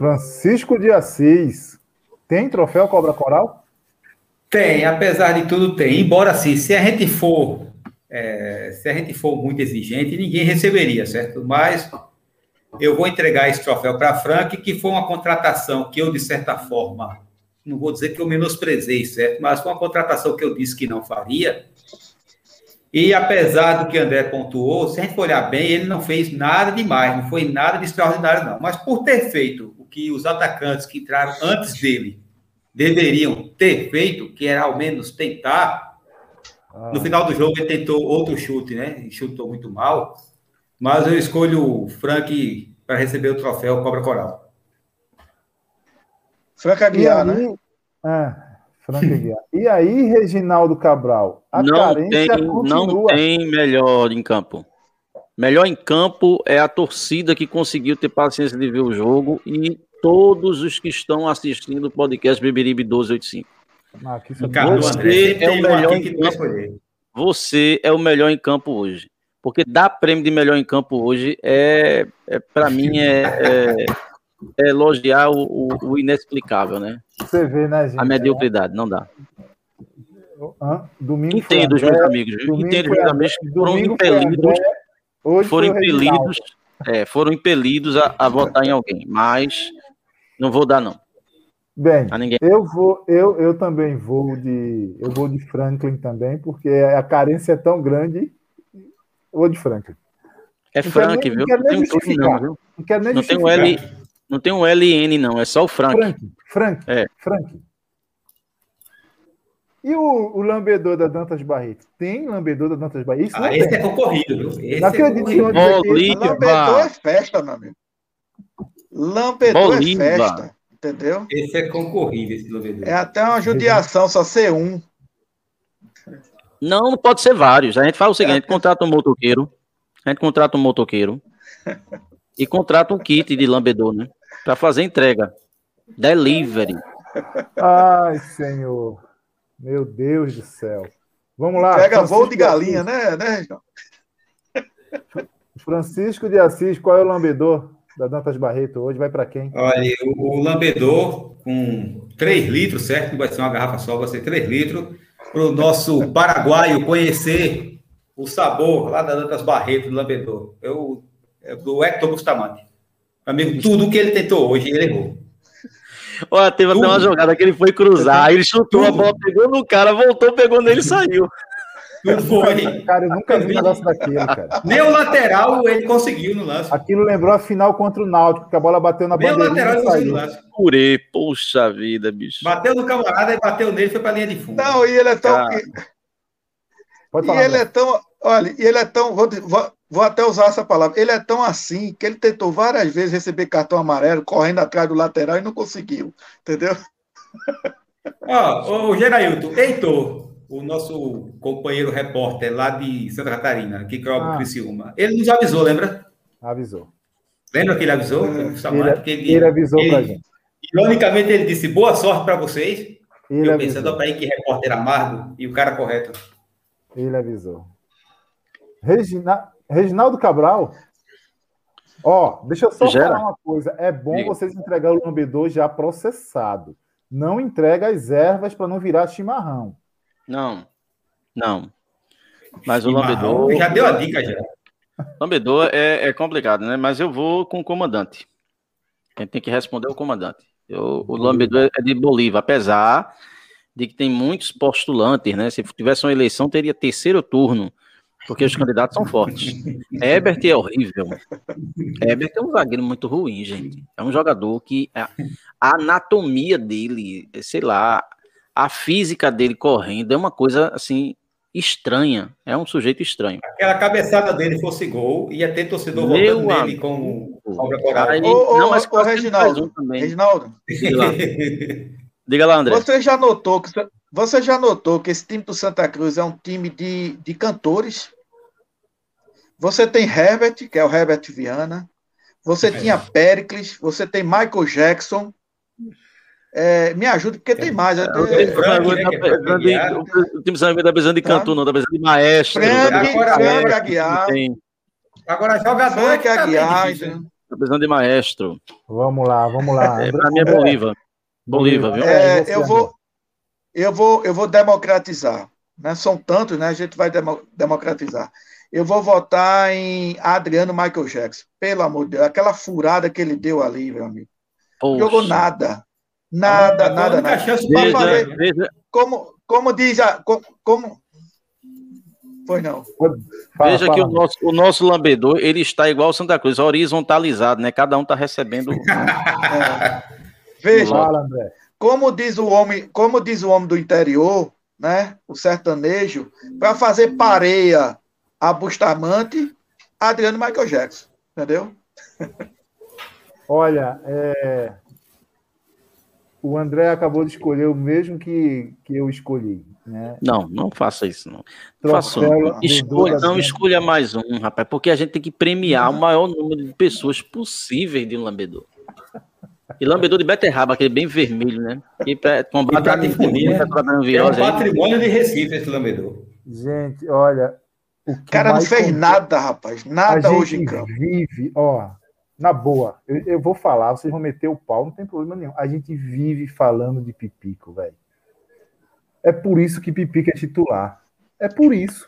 Speaker 2: Francisco de Assis, tem troféu Cobra Coral?
Speaker 5: Tem, apesar de tudo tem. Embora assim, se a gente for é, se a gente for muito exigente, ninguém receberia, certo? Mas eu vou entregar esse troféu para Frank, que foi uma contratação que eu, de certa forma, não vou dizer que eu menosprezei, certo? Mas foi uma contratação que eu disse que não faria. E apesar do que André pontuou, se a gente for olhar bem, ele não fez nada demais, não foi nada de extraordinário, não. Mas por ter feito que os atacantes que entraram antes dele deveriam ter feito, que era ao menos tentar, ah. No final do jogo ele tentou outro chute, né? E chutou muito mal. Mas eu escolho o Frank para receber o troféu Cobra Coral.
Speaker 3: Franca Aguiar, né?
Speaker 2: Ah, Franca Aguiar. E aí, Reginaldo Cabral,
Speaker 4: a não carência tem, continua. Não tem melhor em campo. Melhor em campo é a torcida que conseguiu ter paciência de ver o jogo e todos os que estão assistindo o podcast Beberibe 1285. Ah, você é o melhor em campo. Você é o melhor em campo hoje. Porque dar prêmio de melhor em campo hoje é, é para mim, é, é, é, elogiar o, o, o, inexplicável, né?
Speaker 2: Você vê, né, gente?
Speaker 4: A mediocridade, não dá.
Speaker 2: Domingo
Speaker 4: Entendo, os meus amigos. Entendo, os meus amigos que foram impelidos. Foram impelidos, é, foram impelidos a, a votar em alguém, mas não vou dar, não.
Speaker 2: Bem, eu vou, eu, eu também vou de, eu vou de Franklin também, porque a carência é tão grande. Vou de Franklin.
Speaker 4: É Frank, viu? Não, tem um não, viu? Não, nem não tem um L, não tem um LN não, é só o Frank.
Speaker 2: Frank, Frank, é. Frank. E o, o lambedor da Dantas Barreto? Tem lambedor da Dantas Barreto?
Speaker 5: ah, esse
Speaker 2: tem.
Speaker 5: é concorrido, viu? Esse não é concorrido.
Speaker 3: Lambedor é festa, meu amigo. Lambedor Bolívar. é festa. Entendeu?
Speaker 5: Esse é concorrido, esse lambedor.
Speaker 3: É até uma judiação só ser um.
Speaker 4: Não, pode ser vários. A gente fala o seguinte: a gente contrata um motoqueiro, a gente contrata um motoqueiro e contrata um kit de lambedor, né? Para fazer entrega. Delivery.
Speaker 2: Ai, senhor. Meu Deus do céu. Vamos lá.
Speaker 3: Pega Francisco voo de galinha, né, né,
Speaker 2: Francisco de Assis, qual é o lambedor? da Dantas Barreto hoje vai para quem?
Speaker 5: Olha, o, o lambedor com 3 litros, certo? Não vai ser uma garrafa só, vai ser 3 litros, para o nosso paraguaio conhecer o sabor lá da Dantas Barreto do lambedor. Eu, é do Hector Bustamante. Amigo, tudo que ele tentou hoje, ele errou.
Speaker 4: Olha, teve até uma jogada que ele foi cruzar, ele chutou tudo. a bola, pegou no cara, voltou, pegou nele e saiu.
Speaker 5: Não foi.
Speaker 2: Cara, eu nunca vi um negócio daquele, cara.
Speaker 5: Nem o lateral ele conseguiu no lance.
Speaker 2: Aquilo lembrou a final contra o Náutico, que a bola bateu na
Speaker 5: bandeira. Nem o lateral ele conseguiu no lance.
Speaker 4: Purê, poxa vida, bicho.
Speaker 5: Bateu no camarada e bateu nele, foi pra linha de fundo.
Speaker 3: Não, e ele é tão. Pode falar, e ele é tão. Olha, e ele é tão. Vou, vou, vou até usar essa palavra. Ele é tão assim que ele tentou várias vezes receber cartão amarelo, correndo atrás do lateral e não conseguiu. Entendeu?
Speaker 5: Ó, oh, o Gerailton, Heitor, o nosso companheiro repórter lá de Santa Catarina, que cobre ah. Criciúma, ele nos avisou, lembra?
Speaker 2: Avisou.
Speaker 5: Lembra que ele avisou?
Speaker 2: Ele, ele, ele, ele avisou para gente.
Speaker 5: Ironicamente, ele disse boa sorte para vocês. Ele eu pensando, para aí que repórter amargo e o cara correto.
Speaker 2: Ele avisou. Regina... Reginaldo Cabral. Ó, deixa eu só Gera. falar uma coisa. É bom Diga. vocês entregar o lambedor já processado. Não entrega as ervas para não virar chimarrão.
Speaker 4: Não, não. Mas o lambedor.
Speaker 5: Já deu a dica já.
Speaker 4: Lambedor é, é complicado, né? Mas eu vou com o comandante. Quem tem que responder é o comandante. Eu, o lambedor é de Bolívar, apesar de que tem muitos postulantes, né? Se tivesse uma eleição, teria terceiro turno, porque os candidatos são fortes. Herbert é horrível. Herbert é um zagueiro muito ruim, gente. É um jogador que a, a anatomia dele, sei lá, a física dele correndo é uma coisa assim estranha. É um sujeito estranho.
Speaker 5: Aquela cabeçada dele fosse gol, ia ter torcedor Meu votando nele com
Speaker 3: Aí, Não, mas com Reginaldo. Um também. Reginaldo.
Speaker 4: Diga lá. Diga lá, André.
Speaker 3: Você já notou que você já notou que esse time do Santa Cruz é um time de, de cantores? Você tem Herbert, que é o Herbert Viana. Você é. tinha Pericles, você tem Michael Jackson, é, me ajude, porque tem mais. É, o, time
Speaker 4: Frank está precisando de cantor, não está precisando de maestro.
Speaker 3: Frank, Aguiar.
Speaker 5: Agora, jogador. Frank
Speaker 3: Aguiar.
Speaker 4: Está precisando de maestro.
Speaker 2: Vamos lá, vamos lá.
Speaker 4: É, Para mim é Bolívar. Bolívar, viu?
Speaker 3: É, eu, vou, eu, vou, eu vou democratizar. Né? São tantos, né? A gente vai demo, democratizar. Eu vou votar em Adriano Michael Jackson. Pelo amor de Deus. Aquela furada que ele deu ali, meu amigo. Poxa. Jogou nada. Nada, é nada, nada. Chance veja, fazer, veja. Como, como diz a. Como, como... Pois não.
Speaker 4: Fala, veja fala. que o nosso, o nosso lambedor ele está igual Santa Cruz, horizontalizado, né? Cada um está recebendo.
Speaker 3: é. Veja, fala, como diz o homem, como diz o homem do interior, né? O sertanejo, para fazer pareia a Bustamante, Adriano Michael Jackson, entendeu?
Speaker 2: Olha, é, o André acabou de escolher o mesmo que, que eu escolhi. Né?
Speaker 4: Não, não faça isso, não. Faça não. Escolha, não escolha mais um, rapaz, porque a gente tem que premiar o maior número de pessoas possíveis de um lambedor. E lambedor de beterraba, aquele bem vermelho, né?
Speaker 5: E combate a difundir, né? É um patrimônio de Recife esse lambedor.
Speaker 2: Gente, olha.
Speaker 3: O cara não fez nada, rapaz. Nada hoje em campo.
Speaker 2: vive, ó, na boa, eu, eu, vou falar, vocês vão meter o pau, não tem problema nenhum. A gente vive falando de Pipico, velho. É por isso que Pipico é titular. É por isso.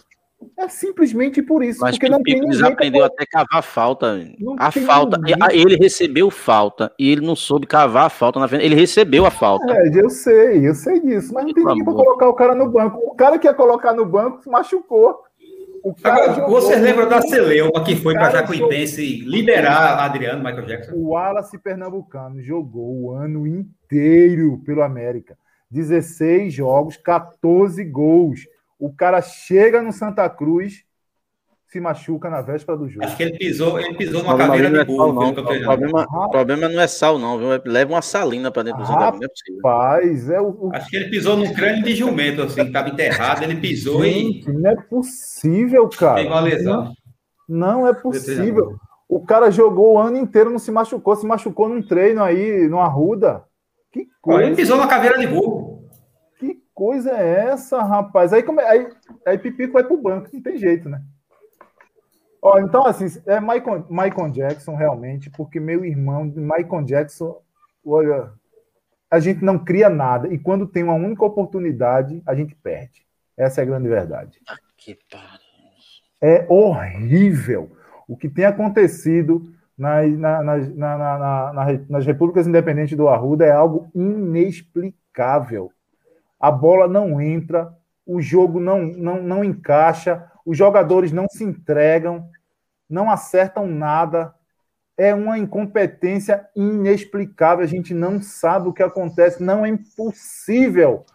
Speaker 2: É simplesmente por isso.
Speaker 4: Mas porque não tem aprendeu até cavar falta. Não a falta. Ninguém. Ele recebeu falta e ele não soube cavar a falta na frente. Ele recebeu a falta.
Speaker 2: É, eu sei, eu sei disso. Mas não tem ninguém para colocar o cara no banco. O cara que ia colocar no banco se machucou.
Speaker 5: Agora, jogou, você lembra da Celeuma que foi para Jacuipense liberar Adriano, Michael Jackson?
Speaker 2: O Wallace Pernambucano jogou o ano inteiro pelo América. 16 jogos, 14 gols. O cara chega no Santa Cruz, se machuca na véspera do jogo.
Speaker 5: Acho que ele pisou, ele pisou numa caveira de burro.
Speaker 4: Não, o, problema, o problema não é sal, não. Viu? Leva uma salina para dentro do Santa Cruz.
Speaker 2: Rapaz, é o, o...
Speaker 5: Acho que ele pisou num crânio de jumento, assim, que estava enterrado. Ele pisou
Speaker 2: Gente, e. Não é possível, cara.
Speaker 5: Tem uma lesão.
Speaker 2: Não, não é possível. O cara jogou o ano inteiro, não se machucou, se machucou num treino aí, no Arruda.
Speaker 5: Que coisa. Ele pisou numa caveira de burro.
Speaker 2: Coisa é essa, rapaz? Aí, aí, aí Pipico vai pro banco, não tem jeito, né? Ó, então, assim, é Michael, Michael Jackson realmente, porque meu irmão, Michael Jackson, olha, a gente não cria nada. E quando tem uma única oportunidade, a gente perde. Essa é a grande verdade. Que é horrível o que tem acontecido nas, na, na, na, nas repúblicas independentes do Arruda é algo inexplicável. A bola não entra, o jogo não, não, não encaixa, os jogadores não se entregam, não acertam nada. É uma incompetência inexplicável. A gente não sabe o que acontece. Não é impossível.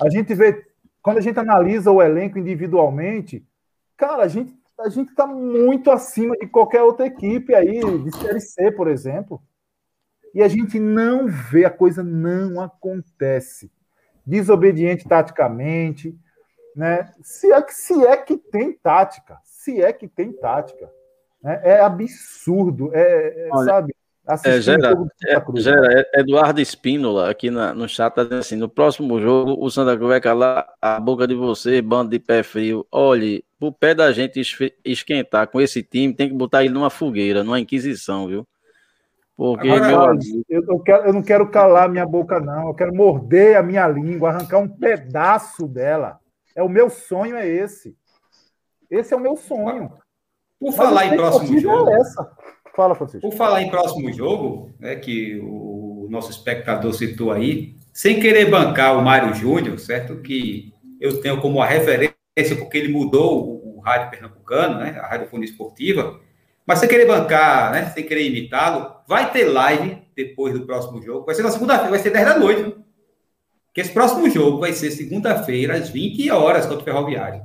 Speaker 2: A gente vê, quando a gente analisa o elenco individualmente, cara, a gente a gente está muito acima de qualquer outra equipe aí, de Série C, por exemplo. E a gente não vê, a coisa não acontece. Desobediente taticamente, né? Se é que, se é que tem tática, se é que tem tática. Né? É absurdo, é, é Olha, sabe?
Speaker 4: É, gera, é, gera, é, Eduardo Espínola aqui na, no chat tá dizendo assim: no próximo jogo o Santa Cruz vai calar a boca de você, bando de pé frio. Olhe, o pé da gente esquentar com esse time, tem que botar ele numa fogueira, numa inquisição, viu?
Speaker 2: Porque Agora, meu... eu, eu, quero, eu não quero calar minha boca, não. Eu quero morder a minha língua, arrancar um pedaço dela. É o meu sonho, é esse. Esse é o meu sonho.
Speaker 5: Por falar em próximo jogo.
Speaker 2: É essa. Fala, Francisco.
Speaker 5: Por falar em próximo jogo, né, que o nosso espectador citou aí, sem querer bancar o Mário Júnior, certo? Que eu tenho como a referência, porque ele mudou o, rádio pernambucano, né? A radiofonia esportiva. Mas sem querer bancar, né? Sem querer imitá-lo, vai ter live depois do próximo jogo. Vai ser na segunda-feira, vai ser 10 da noite. Que esse próximo jogo vai ser segunda-feira, às 20 horas, contra o Ferroviário.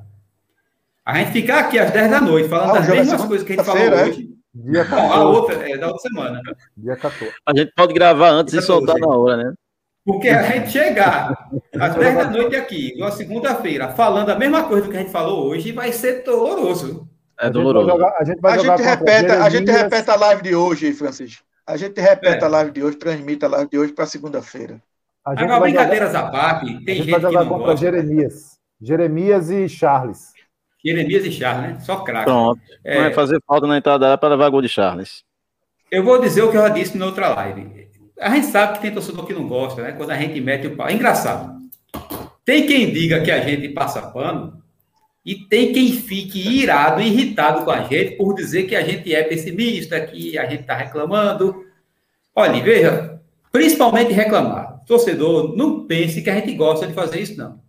Speaker 5: A gente ficar aqui às 10 da noite falando ah, das mesmas coisas que a gente falou é? hoje. Dia 14. Não, a outra é da outra semana.
Speaker 4: Dia 14. A gente pode gravar antes e soltar na hora, né?
Speaker 5: Porque a gente chegar às 10 da noite aqui, numa segunda-feira, falando a mesma coisa que a gente falou hoje, vai ser doloroso.
Speaker 4: É doloroso. A gente,
Speaker 3: jogar, a gente, a gente repete, a gente repete a live de hoje, Francisco. A gente repete é. a live de hoje, transmite a live de hoje para segunda-feira.
Speaker 5: Agora, brincadeiras jogar... à parte, tem gente, gente vai jogar que não contra gosta.
Speaker 2: Jeremias. Jeremias e Charles.
Speaker 5: Jeremias e Charles, né? Só craque.
Speaker 4: Pronto. É... Vai fazer falta na entrada para levar gol de Charles.
Speaker 5: Eu vou dizer o que eu já disse na outra live. A gente sabe que tem torcedor que não gosta, né? Quando a gente mete o pau. É engraçado. Tem quem diga que a gente passa pano e tem quem fique irado, irritado com a gente por dizer que a gente é pessimista, que a gente está reclamando. Olha, veja, principalmente reclamar. Torcedor, não pense que a gente gosta de fazer isso, não.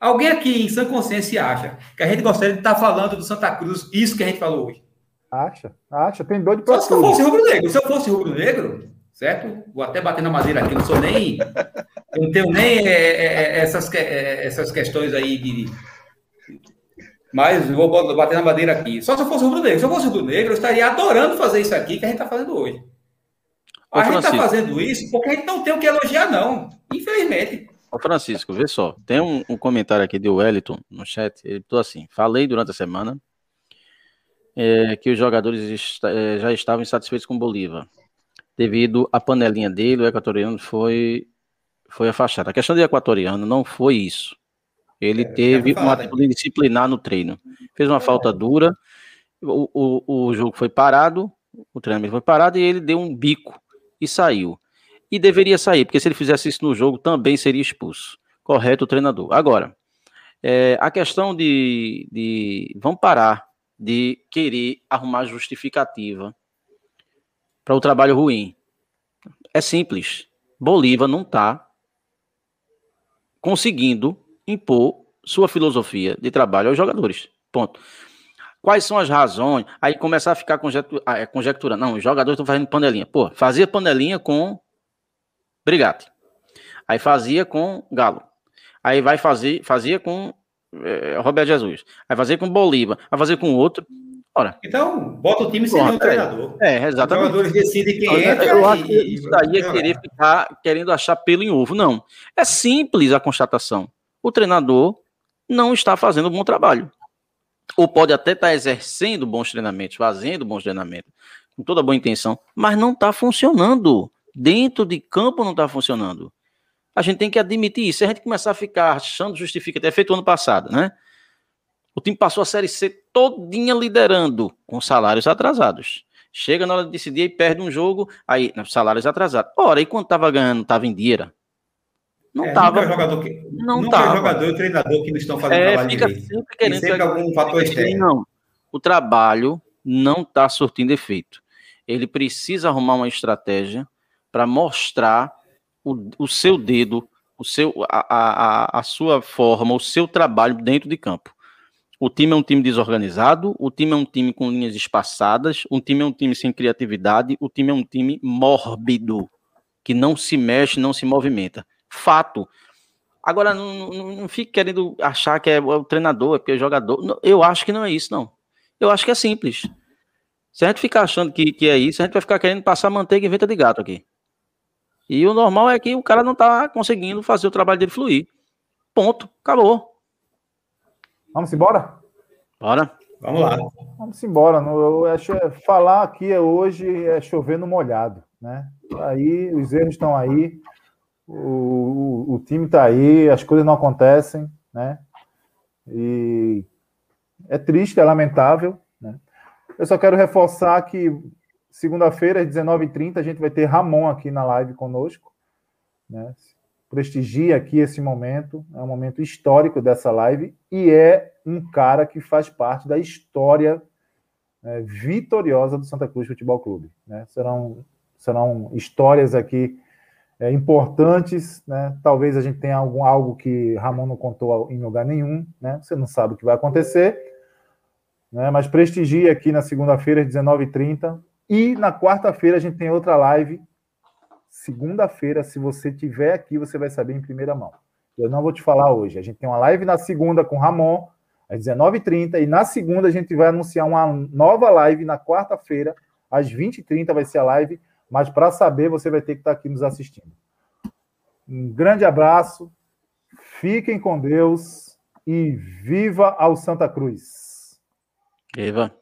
Speaker 5: Alguém aqui em sã consciência acha que a gente gostaria de estar falando do Santa Cruz, isso que a gente falou hoje?
Speaker 2: Acha, acha, tem de
Speaker 5: Só se eu fosse rubro-negro. Se eu fosse rubro-negro, certo? Vou até bater na madeira aqui, não sou nem. Eu não tenho nem é, é, é essas, é, essas questões aí de. Mas vou bater na madeira aqui. Só se eu fosse rubro-negro. Se eu fosse rubro-negro, eu estaria adorando fazer isso aqui que a gente está fazendo hoje. a gente está fazendo isso porque a gente não tem o que elogiar, não. Infelizmente.
Speaker 4: Ô Francisco, vê só. Tem um, um comentário aqui de Wellington no chat. Ele botou assim: falei durante a semana é, que os jogadores é, já estavam insatisfeitos com o Bolívar. Devido à panelinha dele, o equatoriano foi, foi afastado. A questão do equatoriano não foi isso. Ele é, teve uma atitude disciplinar no treino. Fez uma falta dura, o, o, o jogo foi parado, o treinamento foi parado e ele deu um bico e saiu. E deveria sair, porque se ele fizesse isso no jogo, também seria expulso. Correto o treinador. Agora, é, a questão de, de. Vamos parar de querer arrumar justificativa para o trabalho ruim. É simples. Bolívar não está conseguindo impor sua filosofia de trabalho aos jogadores. Ponto. Quais são as razões? Aí começar a ficar conjectura, ah, é, conjectura. Não, os jogadores estão fazendo panelinha. Pô, fazia panelinha com Brigatti. Aí fazia com Galo. Aí vai fazer, fazia com é, Roberto Jesus. Aí fazer com Bolívar. Vai fazer com outro. Ora.
Speaker 5: Então, bota o time sem o treinador.
Speaker 4: É, é, exatamente. Os jogadores
Speaker 5: decidem quem entra.
Speaker 4: Eu e, acho que isso daí é querer ficar querendo achar pelo em ovo. Não. É simples a constatação. O treinador não está fazendo um bom trabalho. Ou pode até estar exercendo bons treinamentos, fazendo bons treinamentos, com toda boa intenção, mas não está funcionando. Dentro de campo não está funcionando. A gente tem que admitir isso. Se a gente começar a ficar achando justificativa, é feito ano passado, né? O time passou a Série C todinha liderando, com salários atrasados. Chega na hora de decidir e perde um jogo, aí, salários atrasados. Ora, e quando estava ganhando, estava em dinheiro?
Speaker 5: Não é, estava. Nunca é jogador, que, não nunca é tava. jogador e treinador que não estão fazendo é, trabalho
Speaker 4: fica direito. Sempre querendo
Speaker 5: sempre algum fator externo.
Speaker 4: Não, o trabalho não está surtindo efeito. Ele precisa arrumar uma estratégia para mostrar o, o seu dedo, o seu, a, a, a sua forma, o seu trabalho dentro de campo. O time é um time desorganizado, o time é um time com linhas espaçadas, o time é um time sem criatividade, o time é um time mórbido, que não se mexe, não se movimenta. Fato. Agora, não, não, não fique querendo achar que é o treinador, é porque é o jogador. Eu acho que não é isso, não. Eu acho que é simples. Se a gente ficar achando que, que é isso, a gente vai ficar querendo passar manteiga em venta de gato aqui. E o normal é que o cara não tá conseguindo fazer o trabalho dele fluir. Ponto. Acabou.
Speaker 2: Vamos embora?
Speaker 4: Bora.
Speaker 5: Vamos lá.
Speaker 2: Vamos embora. Eu acho, falar aqui hoje é chover no molhado. Né? Aí os erros estão aí o, o, time está aí, as coisas não acontecem, né? E é triste, é lamentável. Né? Eu só quero reforçar que segunda-feira, às 19h30, a gente vai ter Ramon aqui na live conosco. Né? Prestigia aqui esse momento, é um momento histórico dessa live e é um cara que faz parte da história né, vitoriosa do Santa Cruz Futebol Clube. Né? Serão, serão histórias aqui é, importantes, né? Talvez a gente tenha algum, algo que Ramon não contou em lugar nenhum, né? Você não sabe o que vai acontecer, né? Mas prestigie aqui na segunda-feira, às 19h30. E na quarta-feira a gente tem outra live. Segunda-feira, se você tiver aqui, você vai saber em primeira mão. Eu não vou te falar hoje. A gente tem uma live na segunda com Ramon, às 19h30, e na segunda a gente vai anunciar uma nova live na quarta-feira, às 20h30 vai ser a live mas para saber, você vai ter que estar aqui nos assistindo. Um grande abraço, fiquem com Deus e viva ao Santa Cruz.
Speaker 4: Viva.